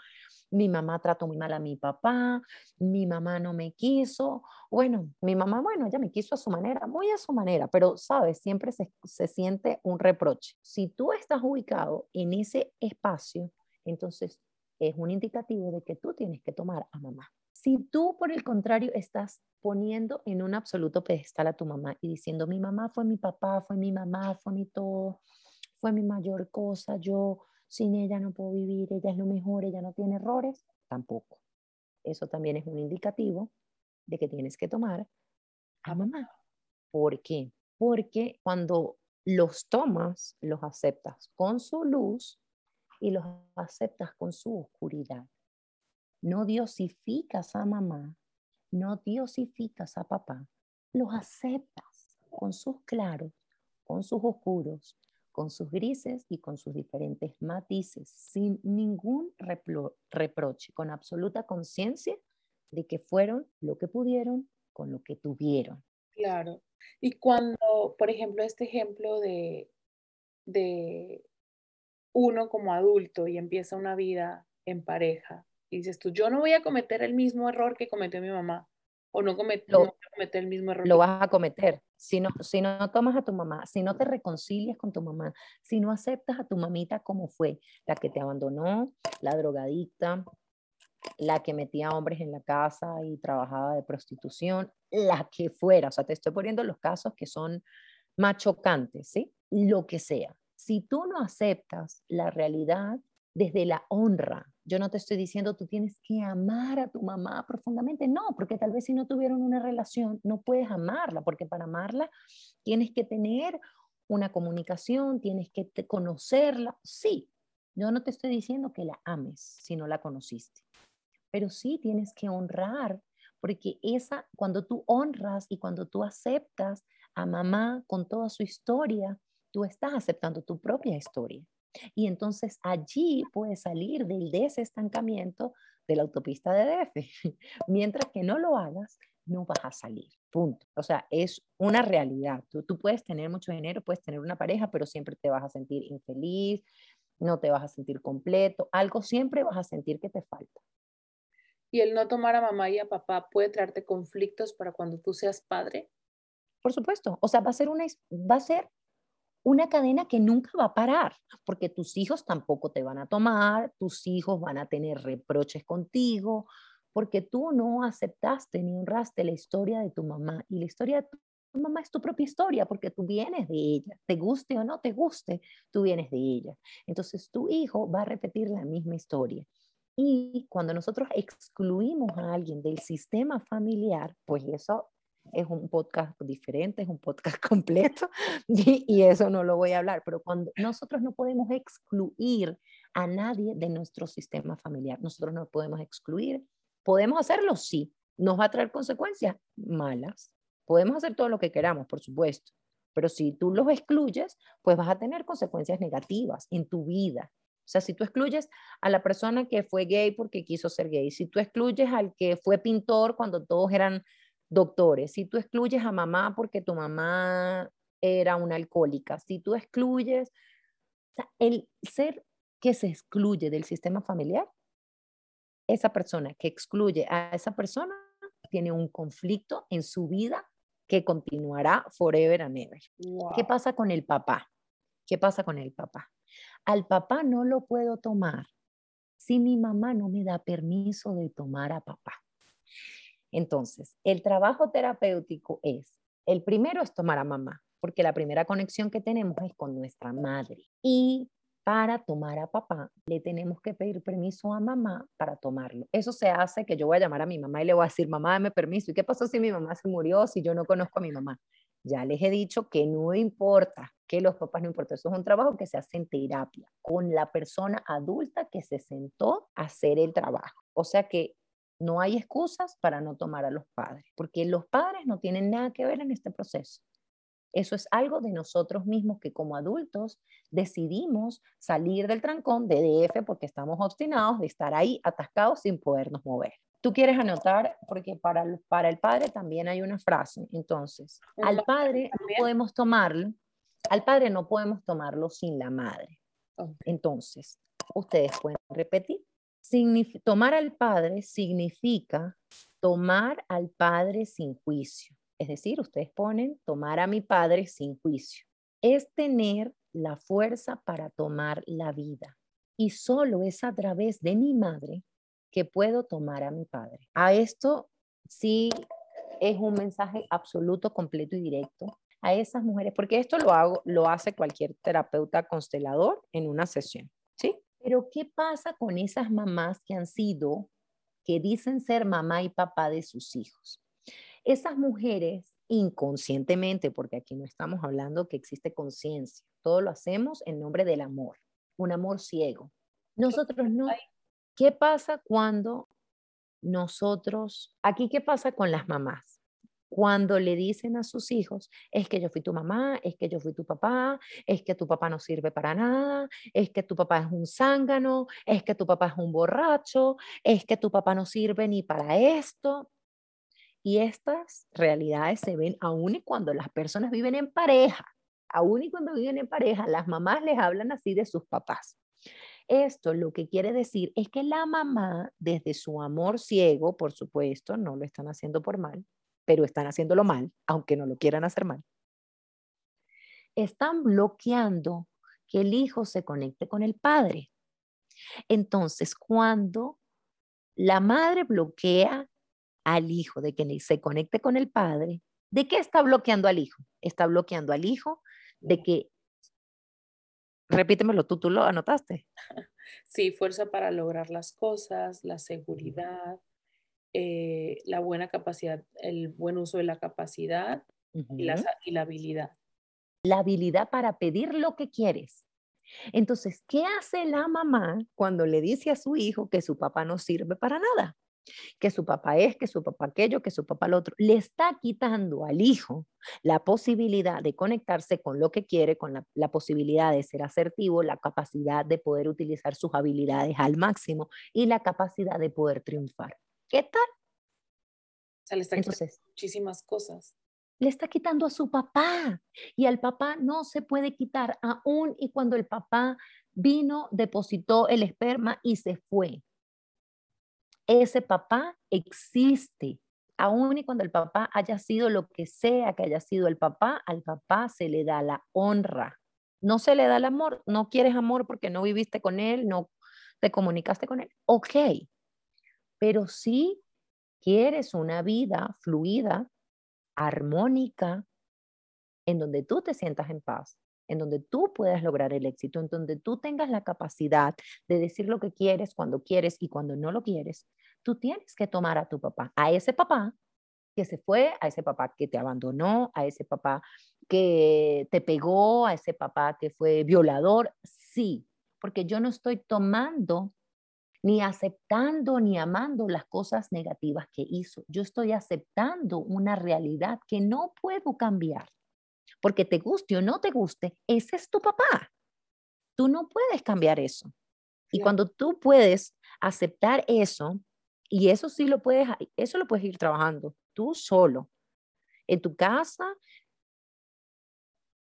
mi mamá trató muy mal a mi papá, mi mamá no me quiso. Bueno, mi mamá, bueno, ella me quiso a su manera, muy a su manera, pero, ¿sabes? Siempre se, se siente un reproche. Si tú estás ubicado en ese espacio, entonces es un indicativo de que tú tienes que tomar a mamá. Si tú, por el contrario, estás poniendo en un absoluto pedestal a tu mamá y diciendo, mi mamá fue mi papá, fue mi mamá, fue mi todo, fue mi mayor cosa, yo sin ella no puedo vivir, ella es lo mejor, ella no tiene errores, tampoco. Eso también es un indicativo de que tienes que tomar a mamá. ¿Por qué? Porque cuando los tomas, los aceptas con su luz y los aceptas con su oscuridad. No diosificas a mamá, no diosificas a papá, los aceptas con sus claros, con sus oscuros, con sus grises y con sus diferentes matices, sin ningún reproche, con absoluta conciencia de que fueron lo que pudieron con lo que tuvieron. Claro. Y cuando, por ejemplo, este ejemplo de, de uno como adulto y empieza una vida en pareja, y dices tú, yo no voy a cometer el mismo error que cometió mi mamá, o no, comet no voy a cometer el mismo error. Lo vas a cometer. Si no, si no tomas a tu mamá, si no te reconcilias con tu mamá, si no aceptas a tu mamita como fue, la que te abandonó, la drogadicta, la que metía hombres en la casa y trabajaba de prostitución, la que fuera, o sea, te estoy poniendo los casos que son más chocantes, ¿sí? Lo que sea. Si tú no aceptas la realidad desde la honra, yo no te estoy diciendo tú tienes que amar a tu mamá profundamente, no, porque tal vez si no tuvieron una relación no puedes amarla, porque para amarla tienes que tener una comunicación, tienes que conocerla. Sí, yo no te estoy diciendo que la ames si no la conociste, pero sí tienes que honrar, porque esa, cuando tú honras y cuando tú aceptas a mamá con toda su historia, tú estás aceptando tu propia historia. Y entonces allí puedes salir del desestancamiento de la autopista de DF. Mientras que no lo hagas, no vas a salir. Punto. O sea, es una realidad. Tú, tú puedes tener mucho dinero, puedes tener una pareja, pero siempre te vas a sentir infeliz, no te vas a sentir completo, algo siempre vas a sentir que te falta. ¿Y el no tomar a mamá y a papá puede traerte conflictos para cuando tú seas padre? Por supuesto, o sea, va a ser una va a ser una cadena que nunca va a parar, porque tus hijos tampoco te van a tomar, tus hijos van a tener reproches contigo, porque tú no aceptaste ni honraste la historia de tu mamá. Y la historia de tu mamá es tu propia historia, porque tú vienes de ella, te guste o no te guste, tú vienes de ella. Entonces tu hijo va a repetir la misma historia. Y cuando nosotros excluimos a alguien del sistema familiar, pues eso es un podcast diferente, es un podcast completo y, eso no lo voy a hablar, pero cuando nosotros no podemos excluir a nadie de nuestro sistema familiar, nosotros no podemos excluir, podemos hacerlo, sí, nos va a traer consecuencias malas, podemos hacer todo lo que queramos, por supuesto, pero si tú los excluyes, pues vas a tener consecuencias negativas en tu vida. O sea, si tú excluyes a la persona que fue gay porque quiso ser gay, si tú excluyes al que fue pintor cuando todos eran doctores, si tú excluyes a mamá porque tu mamá era una alcohólica, si tú excluyes, el ser que se excluye del sistema familiar, esa persona que excluye a esa persona tiene un conflicto en su vida que continuará forever and ever. ¿Qué pasa con el papá? ¿Qué pasa con el papá? Al papá no lo puedo tomar si mi mamá no me da permiso de tomar a papá. Entonces, el trabajo terapéutico es, el primero es tomar a mamá, porque la primera conexión que tenemos es con nuestra madre. Y para tomar a papá, le tenemos que pedir permiso a mamá para tomarlo. Eso se hace que yo voy a llamar a mi mamá y le voy a decir, mamá, dame permiso. ¿Y qué pasó si mi mamá se murió, si yo no conozco a mi mamá? Ya les he dicho que no importa, que los papás no importa. Eso es un trabajo que se hace en terapia, con la persona adulta que se sentó a hacer el trabajo. O sea que no hay excusas para no tomar a los padres, porque los padres no tienen nada que ver en este proceso. Eso es algo de nosotros mismos que como adultos decidimos salir del trancón de DF porque estamos obstinados de estar ahí atascados sin podernos mover. Tú quieres anotar, porque para el, para el padre también hay una frase. Entonces, al padre no podemos tomarlo, al padre no podemos tomarlo sin la madre. Entonces, ustedes pueden repetir. Tomar al padre significa tomar al padre sin juicio. Es decir, ustedes ponen tomar a mi padre sin juicio. Es tener la fuerza para tomar la vida. Y solo es a través de mi madre que puedo tomar a mi padre. A esto sí es un mensaje absoluto, completo y directo a esas mujeres, porque esto lo hago, lo hace cualquier terapeuta constelador en una sesión. Pero ¿qué pasa con esas mamás que han sido, que dicen ser mamá y papá de sus hijos? Esas mujeres inconscientemente, porque aquí no estamos hablando que existe conciencia, todo lo hacemos en nombre del amor, un amor ciego. Nosotros no. ¿Qué pasa cuando nosotros, aquí qué pasa con las mamás? Cuando le dicen a sus hijos, es que yo fui tu mamá, es que yo fui tu papá, es que tu papá no sirve para nada, es que tu papá es un zángano, es que tu papá es un borracho, es que tu papá no sirve ni para esto. Y estas realidades se ven aún y cuando las personas viven en pareja. Aún y cuando viven en pareja, las mamás les hablan así de sus papás. Esto lo que quiere decir es que la mamá, desde su amor ciego, por supuesto, no lo están haciendo por mal, pero están haciéndolo mal, aunque no lo quieran hacer mal, están bloqueando que el hijo se conecte con el padre. Entonces, cuando la madre bloquea al hijo de que se conecte con el padre, ¿de qué está bloqueando al hijo? Está bloqueando al hijo de que, repítemelo tú, tú lo anotaste. Sí, fuerza para lograr las cosas, la seguridad, eh, la buena capacidad, el buen uso de la capacidad y, la, y la habilidad. La habilidad para pedir lo que quieres. Entonces, ¿qué hace la mamá cuando le dice a su hijo que su papá no sirve para nada? que su papá es, que su papá aquello, que su papá lo otro, le está quitando al hijo la posibilidad de conectarse con lo que quiere, con la, posibilidad de ser asertivo, la capacidad de poder utilizar sus habilidades al máximo y la capacidad de poder triunfar. ¿Qué tal? O sea, le está Entonces, muchísimas cosas. Le está quitando a su papá y al papá no se puede quitar aún y cuando el papá vino, depositó el esperma y se fue ese papá existe. Aún y cuando el papá haya sido lo que sea que haya sido el papá, al papá se le da la honra. No se le da el amor, no quieres amor porque no viviste con él, no te comunicaste con él. Ok, pero si quieres una vida fluida, armónica, en donde tú te sientas en paz, en donde tú puedas lograr el éxito, en donde tú tengas la capacidad de decir lo que quieres, cuando quieres y cuando no lo quieres, tú tienes que tomar a tu papá, a ese papá, que se fue, a ese papá que te abandonó, a ese papá que te pegó, a ese papá que fue violador, sí, porque yo no estoy tomando ni aceptando ni amando las cosas negativas que hizo. Yo estoy aceptando una realidad que no puedo cambiar. Porque te guste o no te guste, ese es tu papá. Tú no puedes cambiar eso. Y cuando tú puedes aceptar eso, y eso sí lo puedes, eso lo puedes ir trabajando tú solo, en tu casa,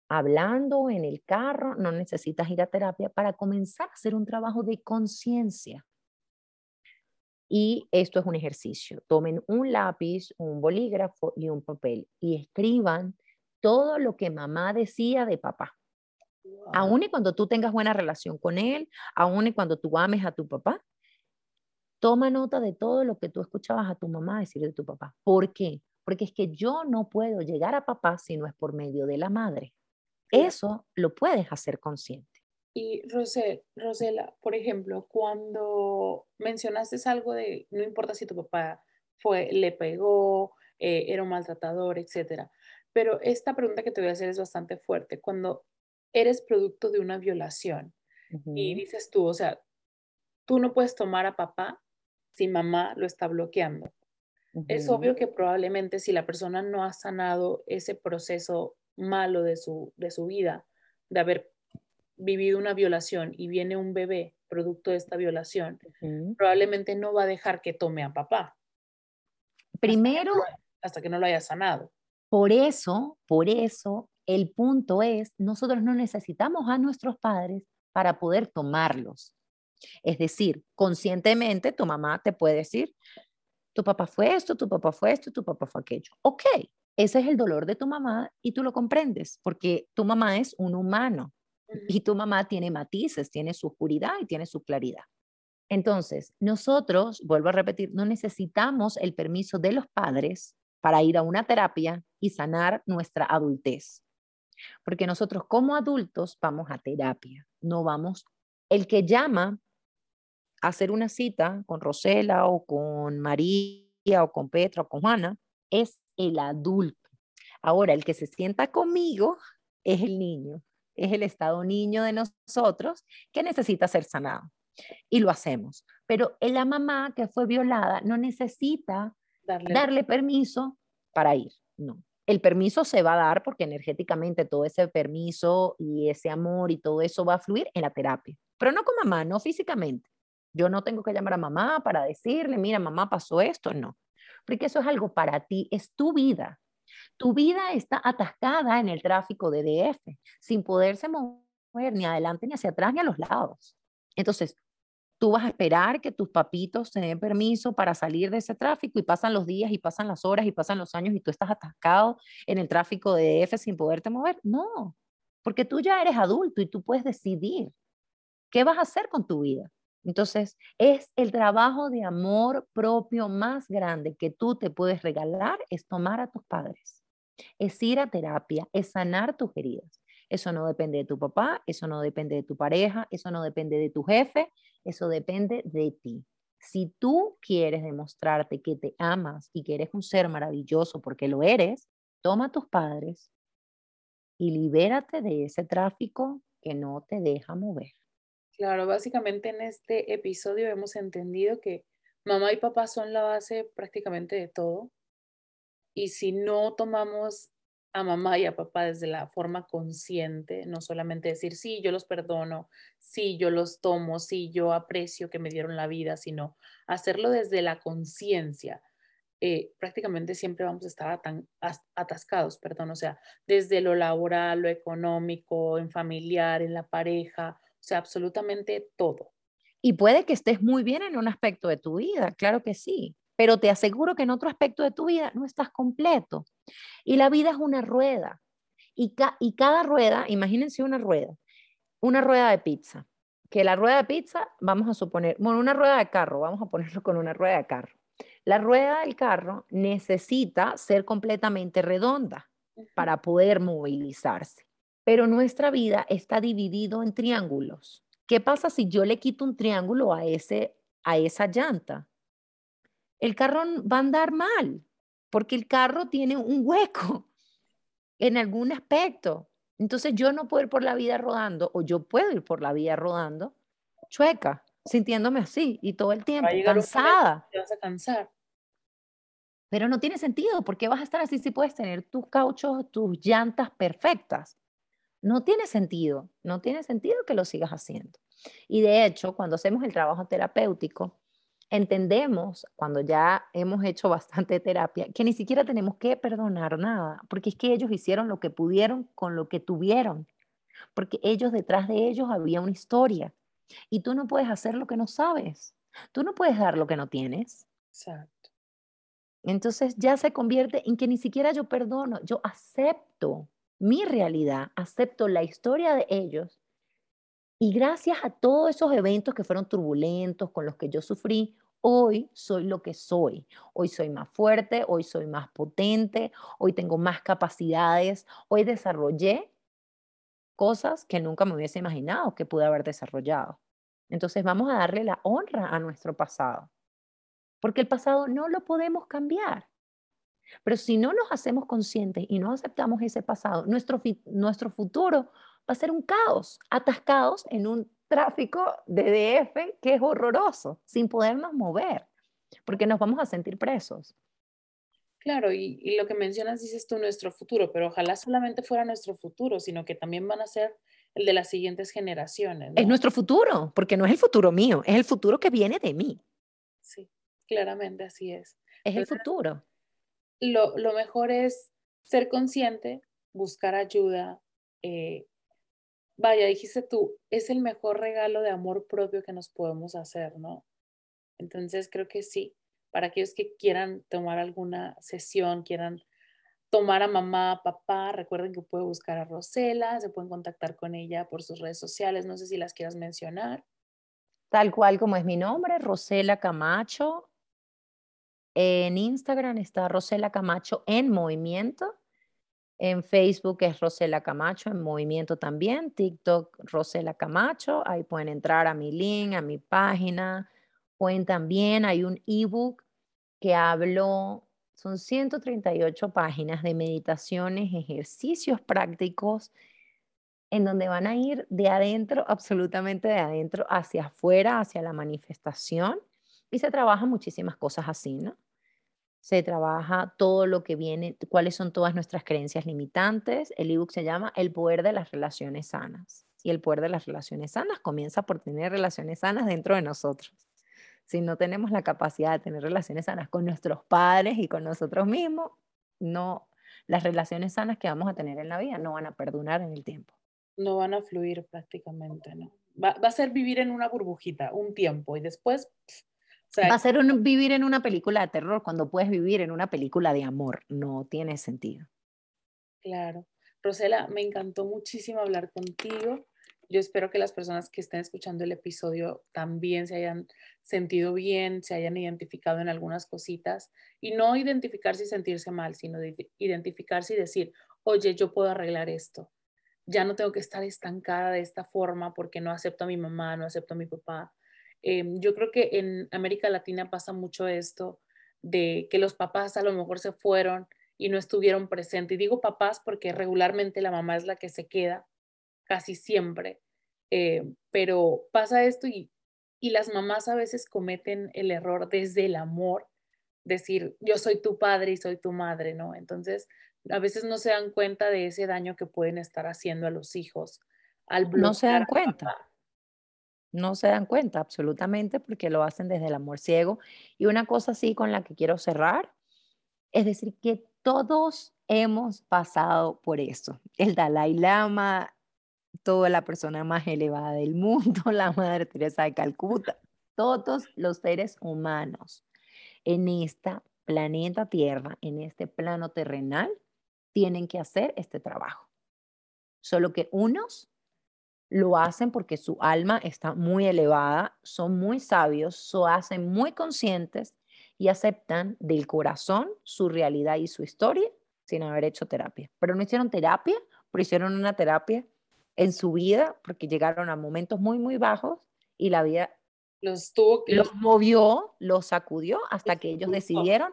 hablando en el carro, no necesitas ir a terapia para comenzar a hacer un trabajo de conciencia. Y esto es un ejercicio. Tomen un lápiz, un bolígrafo y un papel y escriban todo lo que mamá decía de papá. Aún y cuando tú tengas buena relación con él, aún y cuando tú ames a tu papá, toma nota de todo lo que tú escuchabas a tu mamá decir de tu papá. ¿Por qué? Porque es que yo no puedo llegar a papá si no es por medio de la madre. Eso lo puedes hacer consciente. Y Rosela, por ejemplo, cuando mencionaste algo de, no importa si tu papá fue, le pegó, eh, era un maltratador, etcétera, pero esta pregunta que te voy a hacer es bastante fuerte. Cuando eres producto de una violación y dices tú, o sea, tú no puedes tomar a papá si mamá lo está bloqueando. Es obvio que probablemente si la persona no ha sanado ese proceso malo de su, de su vida, de haber vivido una violación y viene un bebé producto de esta violación, probablemente no va a dejar que tome a papá. Primero, hasta que, no, lo haya sanado. Por eso, por eso, el punto es, nosotros no necesitamos a nuestros padres para poder tomarlos. Es decir, conscientemente tu mamá te puede decir, tu papá fue esto, tu papá fue esto, tu papá fue aquello. Ok, ese es el dolor de tu mamá y tú lo comprendes porque tu mamá es un humano y tu mamá tiene matices, tiene su oscuridad y tiene su claridad. Entonces, nosotros, vuelvo a repetir, no necesitamos el permiso de los padres para ir a una terapia y sanar nuestra adultez. Porque nosotros como adultos vamos a terapia, no vamos. El que llama a hacer una cita con Rosela o con María o con Petra o con Juana es el adulto. Ahora, el que se sienta conmigo es el niño es el estado niño de nosotros que necesita ser sanado. Y lo hacemos. Pero la mamá que fue violada no necesita darle, permiso para ir. No. El permiso se va a dar porque energéticamente todo ese permiso y ese amor y todo eso va a fluir en la terapia. Pero no con mamá, no físicamente. Yo no tengo que llamar a mamá para decirle, mira, mamá pasó esto, no. Porque eso es algo para ti, es tu vida. Tu vida está atascada en el tráfico de DF, sin poderse mover ni adelante, ni hacia atrás, ni a los lados. Entonces, tú vas a esperar que tus papitos te den permiso para salir de ese tráfico y pasan los días y pasan las horas y pasan los años y tú estás atascado en el tráfico de DF sin poderte mover. No, porque tú ya eres adulto y tú puedes decidir qué vas a hacer con tu vida. Entonces, es el trabajo de amor propio más grande que tú te puedes regalar, es tomar a tus padres es ir a terapia, es sanar tus heridas. Eso no depende de tu papá, eso no depende de tu pareja, eso no depende de tu jefe, eso depende de ti. Si tú quieres demostrarte que te amas y que eres un ser maravilloso porque lo eres, toma a tus padres y libérate de ese tráfico que no te deja mover. Claro, básicamente en este episodio hemos entendido que mamá y papá son la base prácticamente de todo. Y si no tomamos a mamá y a papá desde la forma consciente, no solamente decir, sí, yo los perdono, sí, yo los tomo, sí, yo aprecio que me dieron la vida, sino hacerlo desde la conciencia. Eh, prácticamente siempre vamos a estar atascados, perdón, o sea, desde lo laboral, lo económico, en familiar, en la pareja, o sea, absolutamente todo. Y puede que estés muy bien en un aspecto de tu vida, claro que sí, pero te aseguro que en otro aspecto de tu vida no estás completo. Y la vida es una rueda. Y, y cada rueda, imagínense una rueda, una rueda de pizza, que la rueda de pizza, vamos a suponer, bueno, una rueda de carro, vamos a ponerlo con una rueda de carro. La rueda del carro necesita ser completamente redonda para poder movilizarse, pero nuestra vida está dividido en triángulos. ¿Qué pasa si yo le quito un triángulo a, ese, a esa llanta? El carro va a andar mal, porque el carro tiene un hueco en algún aspecto. Entonces yo no puedo ir por la vida rodando, o yo puedo ir por la vida rodando chueca, sintiéndome así y todo el tiempo, cansada. Te vas a cansar. Pero no tiene sentido, porque vas a estar así si puedes tener tus cauchos, tus llantas perfectas. No tiene sentido, no tiene sentido que lo sigas haciendo. Y de hecho, cuando hacemos el trabajo terapéutico, entendemos, cuando ya hemos hecho bastante terapia, que ni siquiera tenemos que perdonar nada, porque es que ellos hicieron lo que pudieron con lo que tuvieron, porque ellos detrás de ellos había una historia y tú no puedes hacer lo que no sabes, tú no puedes dar lo que no tienes. Exacto. Entonces ya se convierte en que ni siquiera yo perdono, yo acepto mi realidad, acepto la historia de ellos y gracias a todos esos eventos que fueron turbulentos, con los que yo sufrí, hoy soy lo que soy. Hoy soy más fuerte, hoy soy más potente, hoy tengo más capacidades, hoy desarrollé cosas que nunca me hubiese imaginado que pude haber desarrollado. Entonces vamos a darle la honra a nuestro pasado, porque el pasado no lo podemos cambiar. Pero si no nos hacemos conscientes y no aceptamos ese pasado, nuestro, nuestro futuro va a ser un caos, atascados en un tráfico de DF que es horroroso, sin podernos mover, porque nos vamos a sentir presos. Claro, y, lo que mencionas, dices tú, nuestro futuro, pero ojalá solamente fuera nuestro futuro, sino que también van a ser el de las siguientes generaciones. Es nuestro futuro, porque no es el futuro mío, es el futuro que viene de mí. Sí, claramente así es. Es el futuro. Lo, lo, mejor es ser consciente, buscar ayuda, eh, vaya, dijiste tú, es el mejor regalo de amor propio que nos podemos hacer, ¿no? Entonces creo que sí, para aquellos que quieran tomar alguna sesión, quieran tomar a mamá, papá, recuerden que puede buscar a Rosela, se pueden contactar con ella por sus redes sociales, no sé si las quieras mencionar. Tal cual como es mi nombre, Rosela Camacho. En Instagram está Rosela Camacho en movimiento. En Facebook es Rosela Camacho, en movimiento también, TikTok Rosela Camacho, ahí pueden entrar a mi link, a mi página. Pueden también, hay un ebook que hablo, son 138 páginas de meditaciones, ejercicios prácticos, en donde van a ir de adentro, absolutamente de adentro hacia afuera, hacia la manifestación. Y se trabajan muchísimas cosas así, ¿no? Se trabaja todo lo que viene, cuáles son todas nuestras creencias limitantes. El ebook se llama El poder de las relaciones sanas. Y el poder de las relaciones sanas comienza por tener relaciones sanas dentro de nosotros. Si no tenemos la capacidad de tener relaciones sanas con nuestros padres y con nosotros mismos, no, las relaciones sanas que vamos a tener en la vida no van a perdurar en el tiempo. No van a fluir prácticamente, ¿no? Va, va a ser vivir en una burbujita un tiempo y después Va a ser un, vivir en una película de terror cuando puedes vivir en una película de amor. No tiene sentido. Claro. Rosela, me encantó muchísimo hablar contigo. Yo espero que las personas que estén escuchando el episodio también se hayan sentido bien, se hayan identificado en algunas cositas y no identificarse y sentirse mal, sino identificarse y decir, oye, yo puedo arreglar esto. Ya no tengo que estar estancada de esta forma porque no acepto a mi mamá, no acepto a mi papá, Em, yo creo que en América Latina pasa mucho esto de que los papás a lo mejor se fueron y no estuvieron presentes. Y digo papás porque regularmente la mamá es la que se queda casi siempre. Eh, pero pasa esto y, y las mamás a veces cometen el error desde el amor, decir, yo soy tu padre y soy tu madre, ¿no? Entonces, a veces no se dan cuenta de ese daño que pueden estar haciendo a los hijos. Al no se dan cuenta no se dan cuenta absolutamente porque lo hacen desde el amor ciego. Y una cosa así con la que quiero cerrar, es decir, que todos hemos pasado por eso. El Dalai Lama, toda la persona más elevada del mundo, la Madre Teresa de Calcuta, todos los seres humanos en esta planeta Tierra, en este plano terrenal, tienen que hacer este trabajo. Solo que unos lo hacen porque su alma está muy elevada, son muy sabios, lo hacen muy conscientes y aceptan del corazón su realidad y su historia sin haber hecho terapia. Pero no hicieron terapia, pero hicieron una terapia en su vida porque llegaron a momentos muy, muy bajos y la vida los, tuvo, los movió, los sacudió hasta que ellos decidieron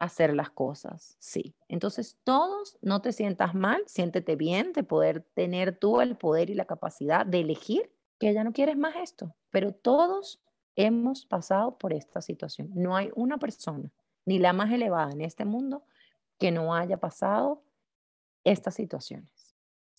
hacer las cosas, sí. Entonces, todos, no te sientas mal, siéntete bien de poder tener tú el poder y la capacidad de elegir que ya no quieres más esto, pero todos hemos pasado por esta situación. No hay una persona, ni la más elevada en este mundo, que no haya pasado estas situaciones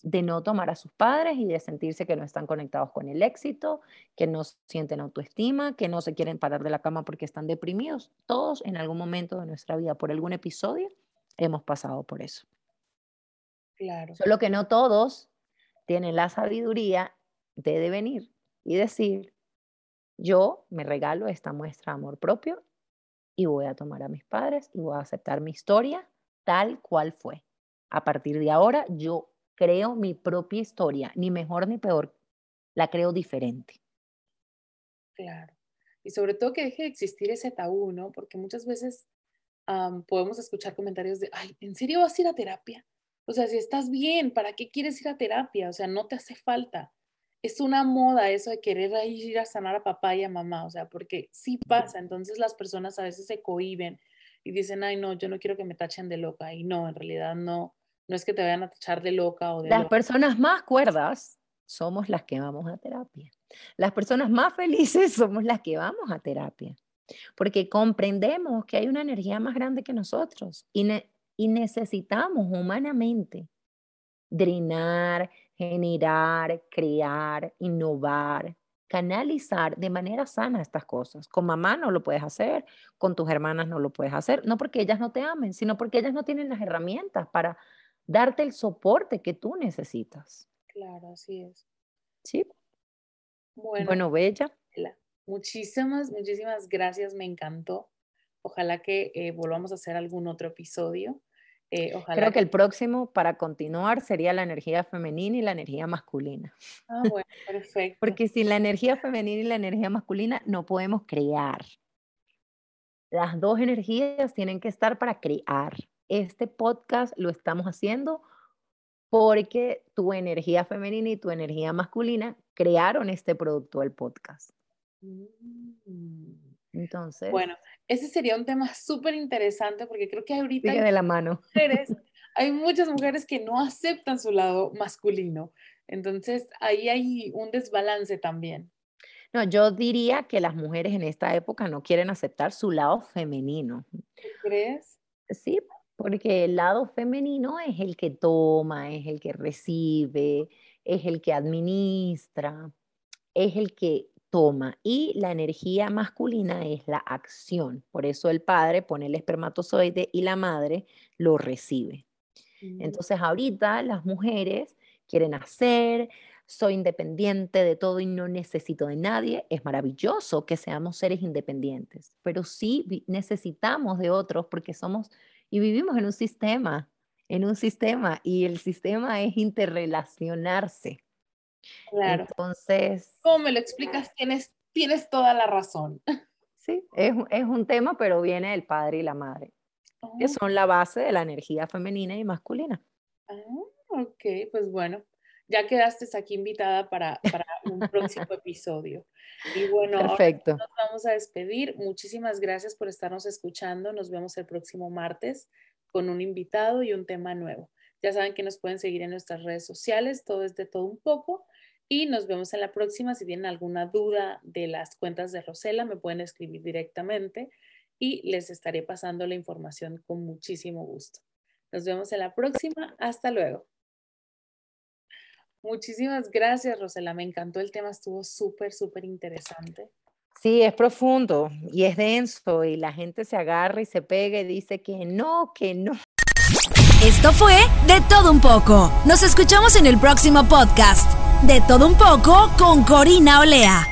de no tomar a sus padres y de sentirse que no están conectados con el éxito, que no sienten autoestima, que no se quieren parar de la cama porque están deprimidos. Todos en algún momento de nuestra vida, por algún episodio, hemos pasado por eso. Claro. Solo que no todos tienen la sabiduría de devenir y decir, yo me regalo esta muestra de amor propio y voy a tomar a mis padres y voy a aceptar mi historia tal cual fue. A partir de ahora, yo creo mi propia historia, ni mejor ni peor, la creo diferente. Claro. Y sobre todo que deje de existir ese tabú, ¿no? Porque muchas veces podemos escuchar comentarios de, ay, ¿en serio vas a ir a terapia? O sea, si estás bien, ¿para qué quieres ir a terapia? O sea, no te hace falta. Es una moda eso de querer ir a sanar a papá y a mamá, o sea, porque sí pasa. Entonces las personas a veces se cohiben y dicen, ay, no, yo no quiero que me tachen de loca. Y no, en realidad no, no es que te vayan a tachar de loca o de... Las personas más cuerdas somos las que vamos a terapia. Las personas más felices somos las que vamos a terapia. Porque comprendemos que hay una energía más grande que nosotros y, y necesitamos humanamente drenar, generar, crear, innovar, canalizar de manera sana estas cosas. Con mamá no lo puedes hacer, con tus hermanas no lo puedes hacer, no porque ellas no te amen, sino porque ellas no tienen las herramientas para darte el soporte que tú necesitas. Claro, así es. Sí. Bueno, bueno Bella. Muchísimas, muchísimas gracias, me encantó. Ojalá que eh, volvamos a hacer algún otro episodio. Eh, Creo que, el próximo para continuar sería la energía femenina y la energía masculina. Ah, bueno, perfecto. Porque sin la energía femenina y la energía masculina no podemos crear. Las dos energías tienen que estar para crear este podcast lo estamos haciendo porque tu energía femenina y tu energía masculina crearon este producto del podcast. Mm. Entonces. Bueno, ese sería un tema súper interesante porque creo que ahorita. Hay de la mano. Mujeres, hay muchas mujeres que no aceptan su lado masculino. Entonces, ahí hay un desbalance también. No, yo diría que las mujeres en esta época no quieren aceptar su lado femenino. ¿Crees? Sí, porque el lado femenino es el que toma, es el que recibe, es el que administra, es el que toma. Y la energía masculina es la acción. Por eso el padre pone el espermatozoide y la madre lo recibe. Mm. Entonces ahorita las mujeres quieren hacer, soy independiente de todo y no necesito de nadie. Es maravilloso que seamos seres independientes, pero sí necesitamos de otros porque somos y vivimos en un sistema, en un sistema, y el sistema es interrelacionarse. Claro. Entonces. ¿Cómo me lo explicas? Tienes, tienes toda la razón. Sí, es, es un tema, pero viene del padre y la madre, que oh. son la base de la energía femenina y masculina. Ah, ok, pues bueno, ya quedaste aquí invitada para, para un próximo episodio. Y bueno, Perfecto. nos vamos a despedir. Muchísimas gracias por estarnos escuchando. Nos vemos el próximo martes con un invitado y un tema nuevo. Ya saben que nos pueden seguir en nuestras redes sociales, todo es de todo un poco. Y nos vemos en la próxima. Si tienen alguna duda de las cuentas de Rosela, me pueden escribir directamente y les estaré pasando la información con muchísimo gusto. Nos vemos en la próxima. Hasta luego. Muchísimas gracias, Rosela. Me encantó el tema, estuvo súper, súper interesante. Sí, es profundo y es denso y la gente se agarra y se pega y dice que no, que no. Esto fue De Todo Un poco. Nos escuchamos en el próximo podcast. De Todo Un poco con Corina Olea.